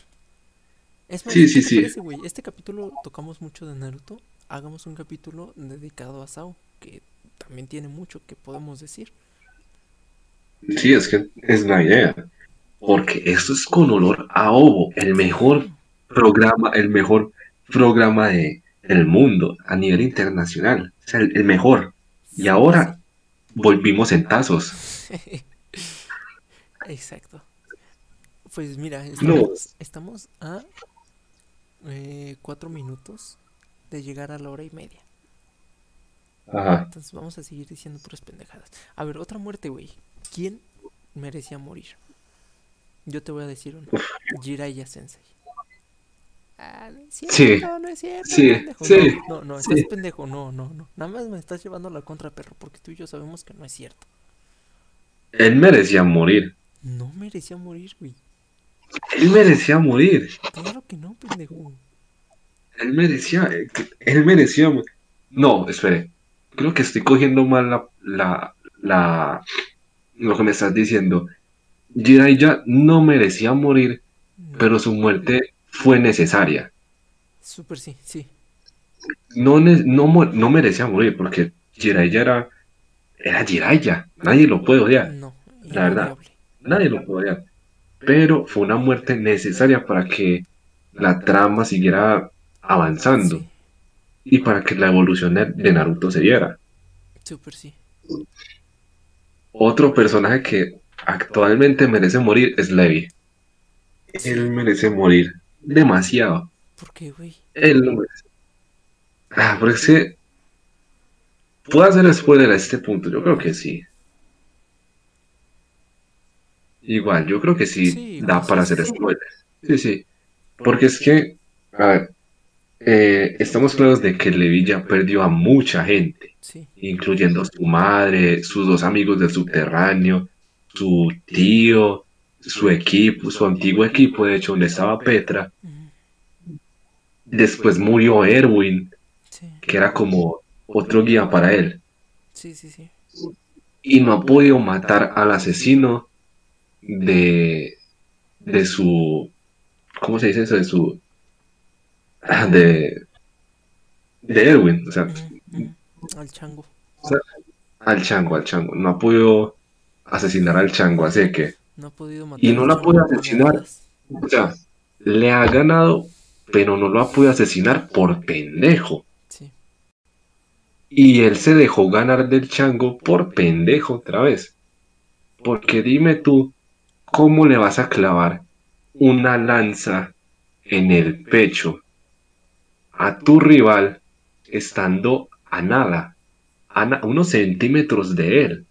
Es más, Sí, ¿qué sí, sí. parece? Este capítulo tocamos mucho de Naruto. Hagamos un capítulo dedicado a Sao, que también tiene mucho que podemos decir. Sí, es que es la idea. Porque esto es con olor a ovo, el mejor programa, el mejor programa de, del mundo a nivel internacional. O sea, el, el mejor. Y ahora volvimos en tazos. Exacto. Pues mira, No. estamos a eh, cuatro minutos de llegar a la hora y media. Ajá. Entonces vamos a seguir diciendo puras pendejadas. A ver, otra muerte, güey. ¿Quién merecía morir? Yo te voy a decir uno. Jiraiya Sensei. Ah, no es cierto, Sí. no es cierto, Sí, pendejo. sí, No, no, no, sí. estás pendejo, no, no, no. Nada más me estás llevando a la contra, perro, porque tú y yo sabemos que no es cierto. Él merecía morir. No merecía morir, güey. Él merecía morir. Claro que no, pendejo. Él merecía. Él merecía morir. No, espere. Creo que estoy cogiendo mal la, la, la, lo que me estás diciendo. Jiraiya no merecía morir, No, pero su muerte fue necesaria. Súper sí, sí. No, no, no merecía morir, porque Jiraiya era, era Jiraiya. Nadie lo puede odiar. No, La verdad. Nadie lo puede odiar. Pero fue una muerte necesaria para que la trama siguiera avanzando Sí, y para que la evolución de, de Naruto se diera. súper sí. Otro personaje que actualmente merece morir es Levi. Sí. Él merece morir demasiado. ¿Por qué, güey? Él lo merece. Ah, porque. ¿Puedo hacer spoiler a este punto? Yo creo que sí. Igual, yo creo que sí, Sí, da igual, para sí, hacer sí. spoiler. Sí, sí. Porque es que, a ver, eh, estamos claros de que Levi ya perdió a mucha gente, Sí, incluyendo su madre, sus dos amigos del subterráneo, su tío, su equipo, su antiguo equipo, de hecho, donde estaba Petra. Después murió Erwin, que era como otro guía para él. sí, sí, sí. Y no ha podido matar al asesino de, de su, ¿cómo se dice eso? De su, ah, de, de Erwin, o sea. Al chango. al chango, al chango. No ha podido asesinar al chango, así que, No ha podido matar Y no chango puede con asesinar. o sea, le ha ganado, pero no lo ha podido asesinar por pendejo. Sí, Y él se dejó ganar del chango por pendejo otra vez. Porque dime tú, ¿cómo le vas a clavar una lanza en el pecho a tu rival estando a nada, a na- unos centímetros de él?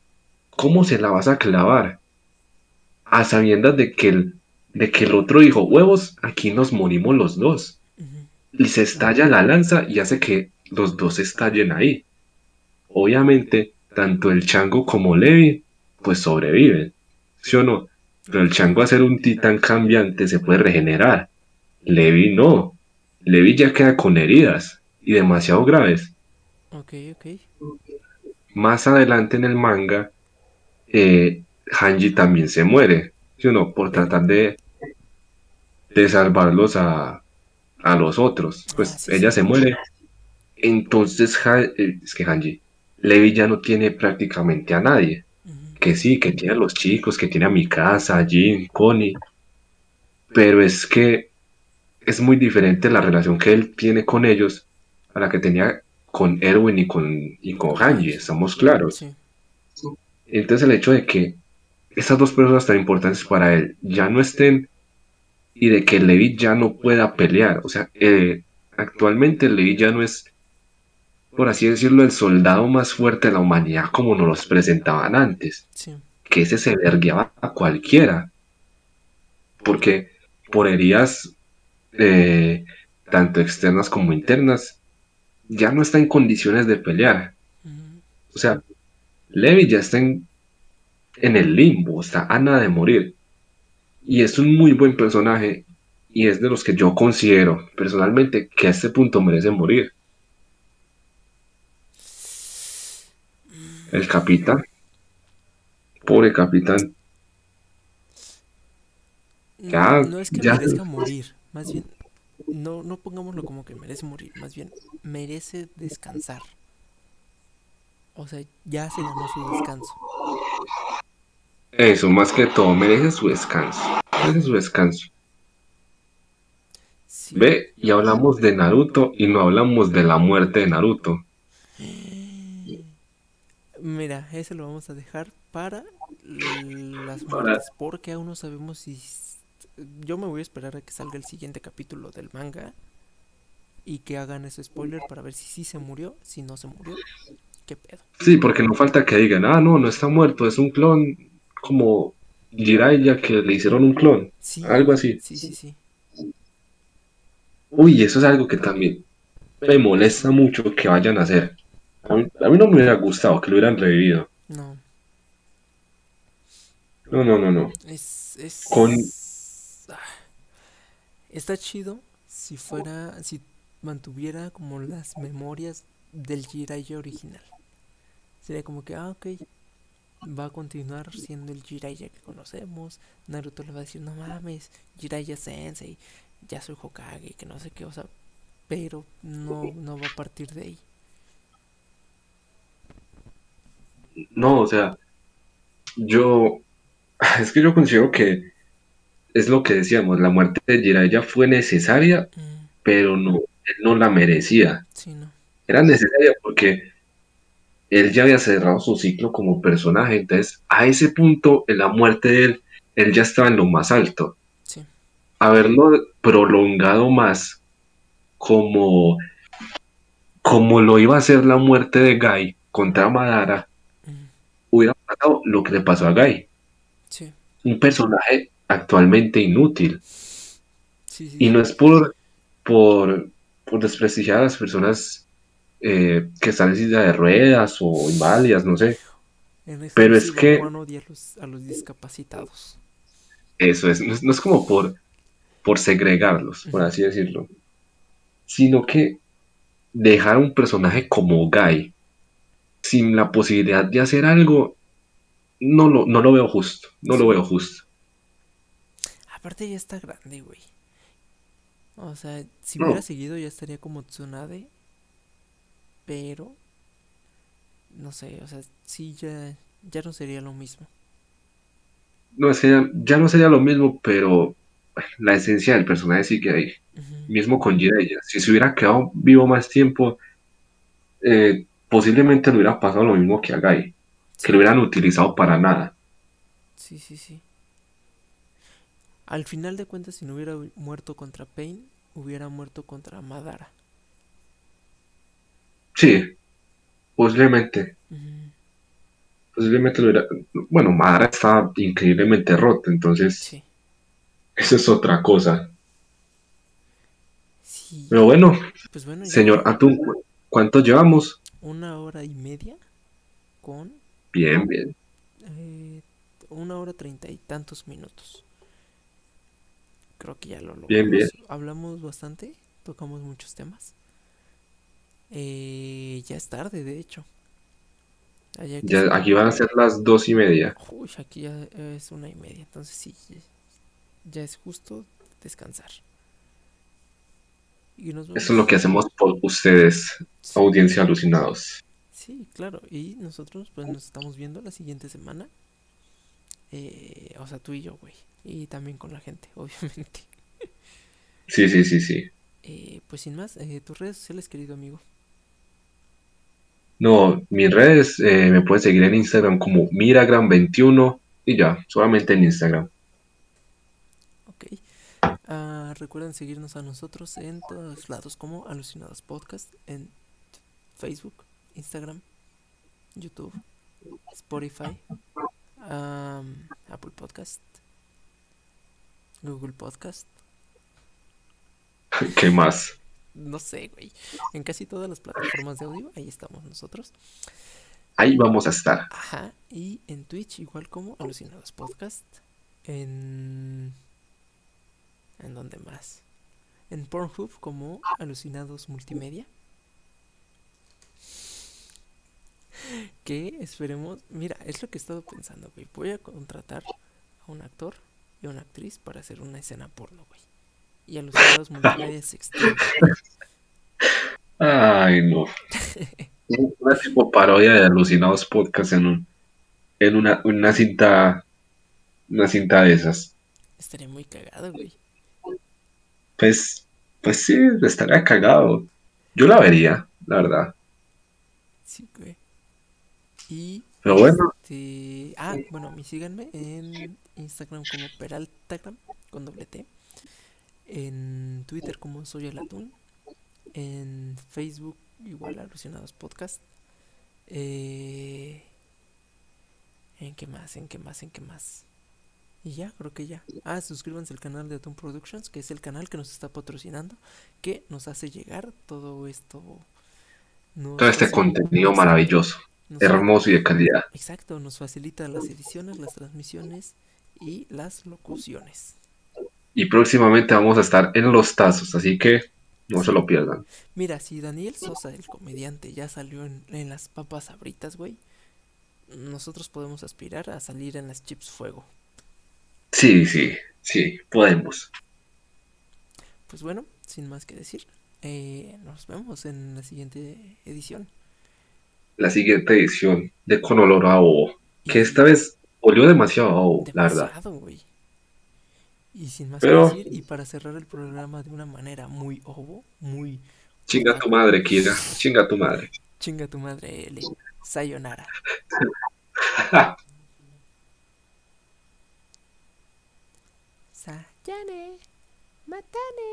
¿Cómo se la vas a clavar? A sabiendas de que el, de que el otro dijo, huevos, aquí nos morimos los dos y se estalla la lanza y hace que los dos estallen ahí. Obviamente, tanto el chango como Levi, pues sobreviven, ¿sí o no? Pero el chango, a ser un titán cambiante, se puede regenerar. Levi no. Levi ya queda con heridas y demasiado graves. Ok, ok. Más adelante en el manga, eh, Hanji también se muere, ¿sí o no? Por tratar de, de salvarlos a, a los otros. Pues Ah, sí, ella sí. se muere. Entonces, eh, es que Hanji, Levi ya no tiene prácticamente a nadie. Que sí, que tiene a los chicos, que tiene a Mikasa, a Jin, Connie. Pero es que es muy diferente la relación que él tiene con ellos a la que tenía con Erwin y con, y con Hanji, estamos claros. Sí, Entonces el hecho de que esas dos personas tan importantes para él ya no estén y de que Levi ya no pueda pelear, o sea, eh, actualmente Levi ya no es, por así decirlo, el soldado más fuerte de la humanidad como nos los presentaban antes, sí. que ese se vergueaba a cualquiera, porque por heridas eh, tanto externas como internas ya no está en condiciones de pelear. O sea, Levi ya está en, en el limbo, está a nada de morir. Y es un muy buen personaje y es de los que yo considero personalmente que a este punto merece morir. El capitán. Pobre capitán. Ya, no, no es que ya- merezca morir, más bien, no, no pongámoslo como que merece morir, más bien merece descansar. O sea, ya se ganó su descanso. Eso, más que todo, merece su descanso. Merece su descanso. Sí, Ve, y hablamos de Naruto y no hablamos de la muerte de Naruto. Mira, ese lo vamos a dejar para las muertes, porque aún no sabemos si... Yo me voy a esperar a que salga el siguiente capítulo del manga y que hagan ese spoiler para ver si sí se murió, si no se murió, qué pedo. Sí, porque no falta que digan, ah, no, no está muerto, es un clon como Jiraiya que le hicieron un clon. Sí, Algo así. sí, sí, sí. Uy, eso es algo que también me molesta mucho que vayan a hacer. A mí, a mí no me hubiera gustado que lo hubieran revivido. No, No, no, no, no. es... es... Con- Ah, Está chido si fuera, si mantuviera como las memorias del Jiraiya original. Sería como que, ah, ok, va a continuar siendo el Jiraiya que conocemos. Naruto le va a decir, no mames, Jiraiya Sensei, ya soy Hokage, que no sé qué, o sea, pero no, no va a partir de ahí. No, o sea, yo, es que yo considero que es lo que decíamos, la muerte de Jiraiya fue necesaria, Mm, pero no, él no la merecía. sí, no. Era necesaria porque él ya había cerrado su ciclo como personaje, entonces a ese punto, en la muerte de él, él ya estaba en lo más alto. Sí, Haberlo prolongado más como, como lo iba a hacer la muerte de Guy contra Madara, hubiera pasado lo que le pasó a Guy. sí, un personaje actualmente inútil. sí, sí, Y no es por, por, por desprestigiar a las personas eh, que están en silla de ruedas o inválidas, no sé. En pero es que- a los, a los discapacitados. Eso es, no es, no es como por, por segregarlos, por así decirlo. Sino que dejar un personaje como Guy sin la posibilidad de hacer algo, no lo, no lo veo justo. No lo veo justo. Aparte ya está grande, güey. O sea, si No. hubiera seguido ya estaría como Tsunade. Pero... No sé, o sea, sí ya, ya no sería lo mismo. No, es que ya, ya no sería lo mismo, pero la esencia del personaje sigue ahí. Ujú. Mismo con Jiraiya. Si se hubiera quedado vivo más tiempo, eh, posiblemente le hubiera pasado lo mismo que a Guy, que lo hubieran utilizado para nada. Sí, sí, sí. Al final de cuentas, si no hubiera hu- muerto contra Pain, hubiera muerto contra Madara. Sí, posiblemente. Posiblemente lo hubiera. Bueno, Madara está increíblemente rota, entonces Sí. eso es otra cosa. Sí. Pero bueno, Pues bueno, ya señor Atún, ¿cu- ¿cuánto llevamos? Una hora y media con Bien, bien. eh, una hora treinta y tantos minutos. Creo que ya lo logramos. Bien, bien. Hablamos bastante, tocamos muchos temas. Eh, ya es tarde, de hecho. Allá Ya, aquí van a ser las dos y media. Uy, aquí ya es una y media, entonces sí, ya es justo descansar. Y nos Eso es lo que hacemos por ustedes, Sí. audiencia alucinados. Sí, claro. Y nosotros pues nos estamos viendo la siguiente semana. Eh, o sea, tú y yo, güey. Y también con la gente, obviamente. Sí, sí, sí, sí. Eh, pues sin más, eh, tus redes sociales, querido amigo. No, mis redes me pueden seguir en Instagram como Miragram21 y ya, solamente en Instagram. Ah, recuerden seguirnos a nosotros en todos lados como Alucinados Podcast. En Facebook, Instagram, YouTube, Spotify, Apple Podcast, Google Podcast. ¿Qué más? No sé, güey. En casi todas las plataformas de audio, ahí estamos nosotros. ahí vamos a estar. Ajá, y en Twitch igual como Alucinados Podcast. En... ¿En dónde más? En Pornhub como Alucinados Multimedia. Que esperemos... Mira, es lo que he estado pensando, güey. Voy a contratar a un actor y a una actriz para hacer una escena porno, güey. Y Alucinados Multimedia se extiende. Ay, no. Una tipo parodia de Alucinados Podcast en un, en una, una cinta, una cinta de esas. Estaría muy cagado, güey. Pues, pues sí, estaría cagado. Yo la vería, la verdad. Sí, güey. Y Pero bueno, este, ah, bueno, me síganme en Instagram como Peraltagram con doble T. En Twitter como Soy el Atún. En Facebook igual Alucinados Podcast. Eh, ¿En qué más? ¿En qué más? ¿En qué más? Y ya, creo que ya. Ah, suscríbanse al canal de Atún Productions, que es el canal que nos está patrocinando, que nos hace llegar todo esto. nos todo este contenido maravilloso, nos- hermoso y de calidad. Exacto, nos facilita las ediciones, las transmisiones y las locuciones. Y próximamente vamos a estar en los tazos, así que no se lo pierdan. Mira, si Daniel Sosa, el comediante, ya salió en, en las papas sabritas, güey, nosotros podemos aspirar a salir en las chips fuego. Sí, sí, sí, podemos. Pues bueno, sin más que decir, eh, nos vemos en la siguiente edición. La siguiente edición de Con Olor a Ovo, que esta vez olió demasiado a ovo, la verdad. Y sin más Pero- que decir, y para cerrar el programa de una manera muy ovo, muy Chinga tu madre, Kira, chinga tu madre. chinga tu madre, L. Sayonara. Jenny. Matane.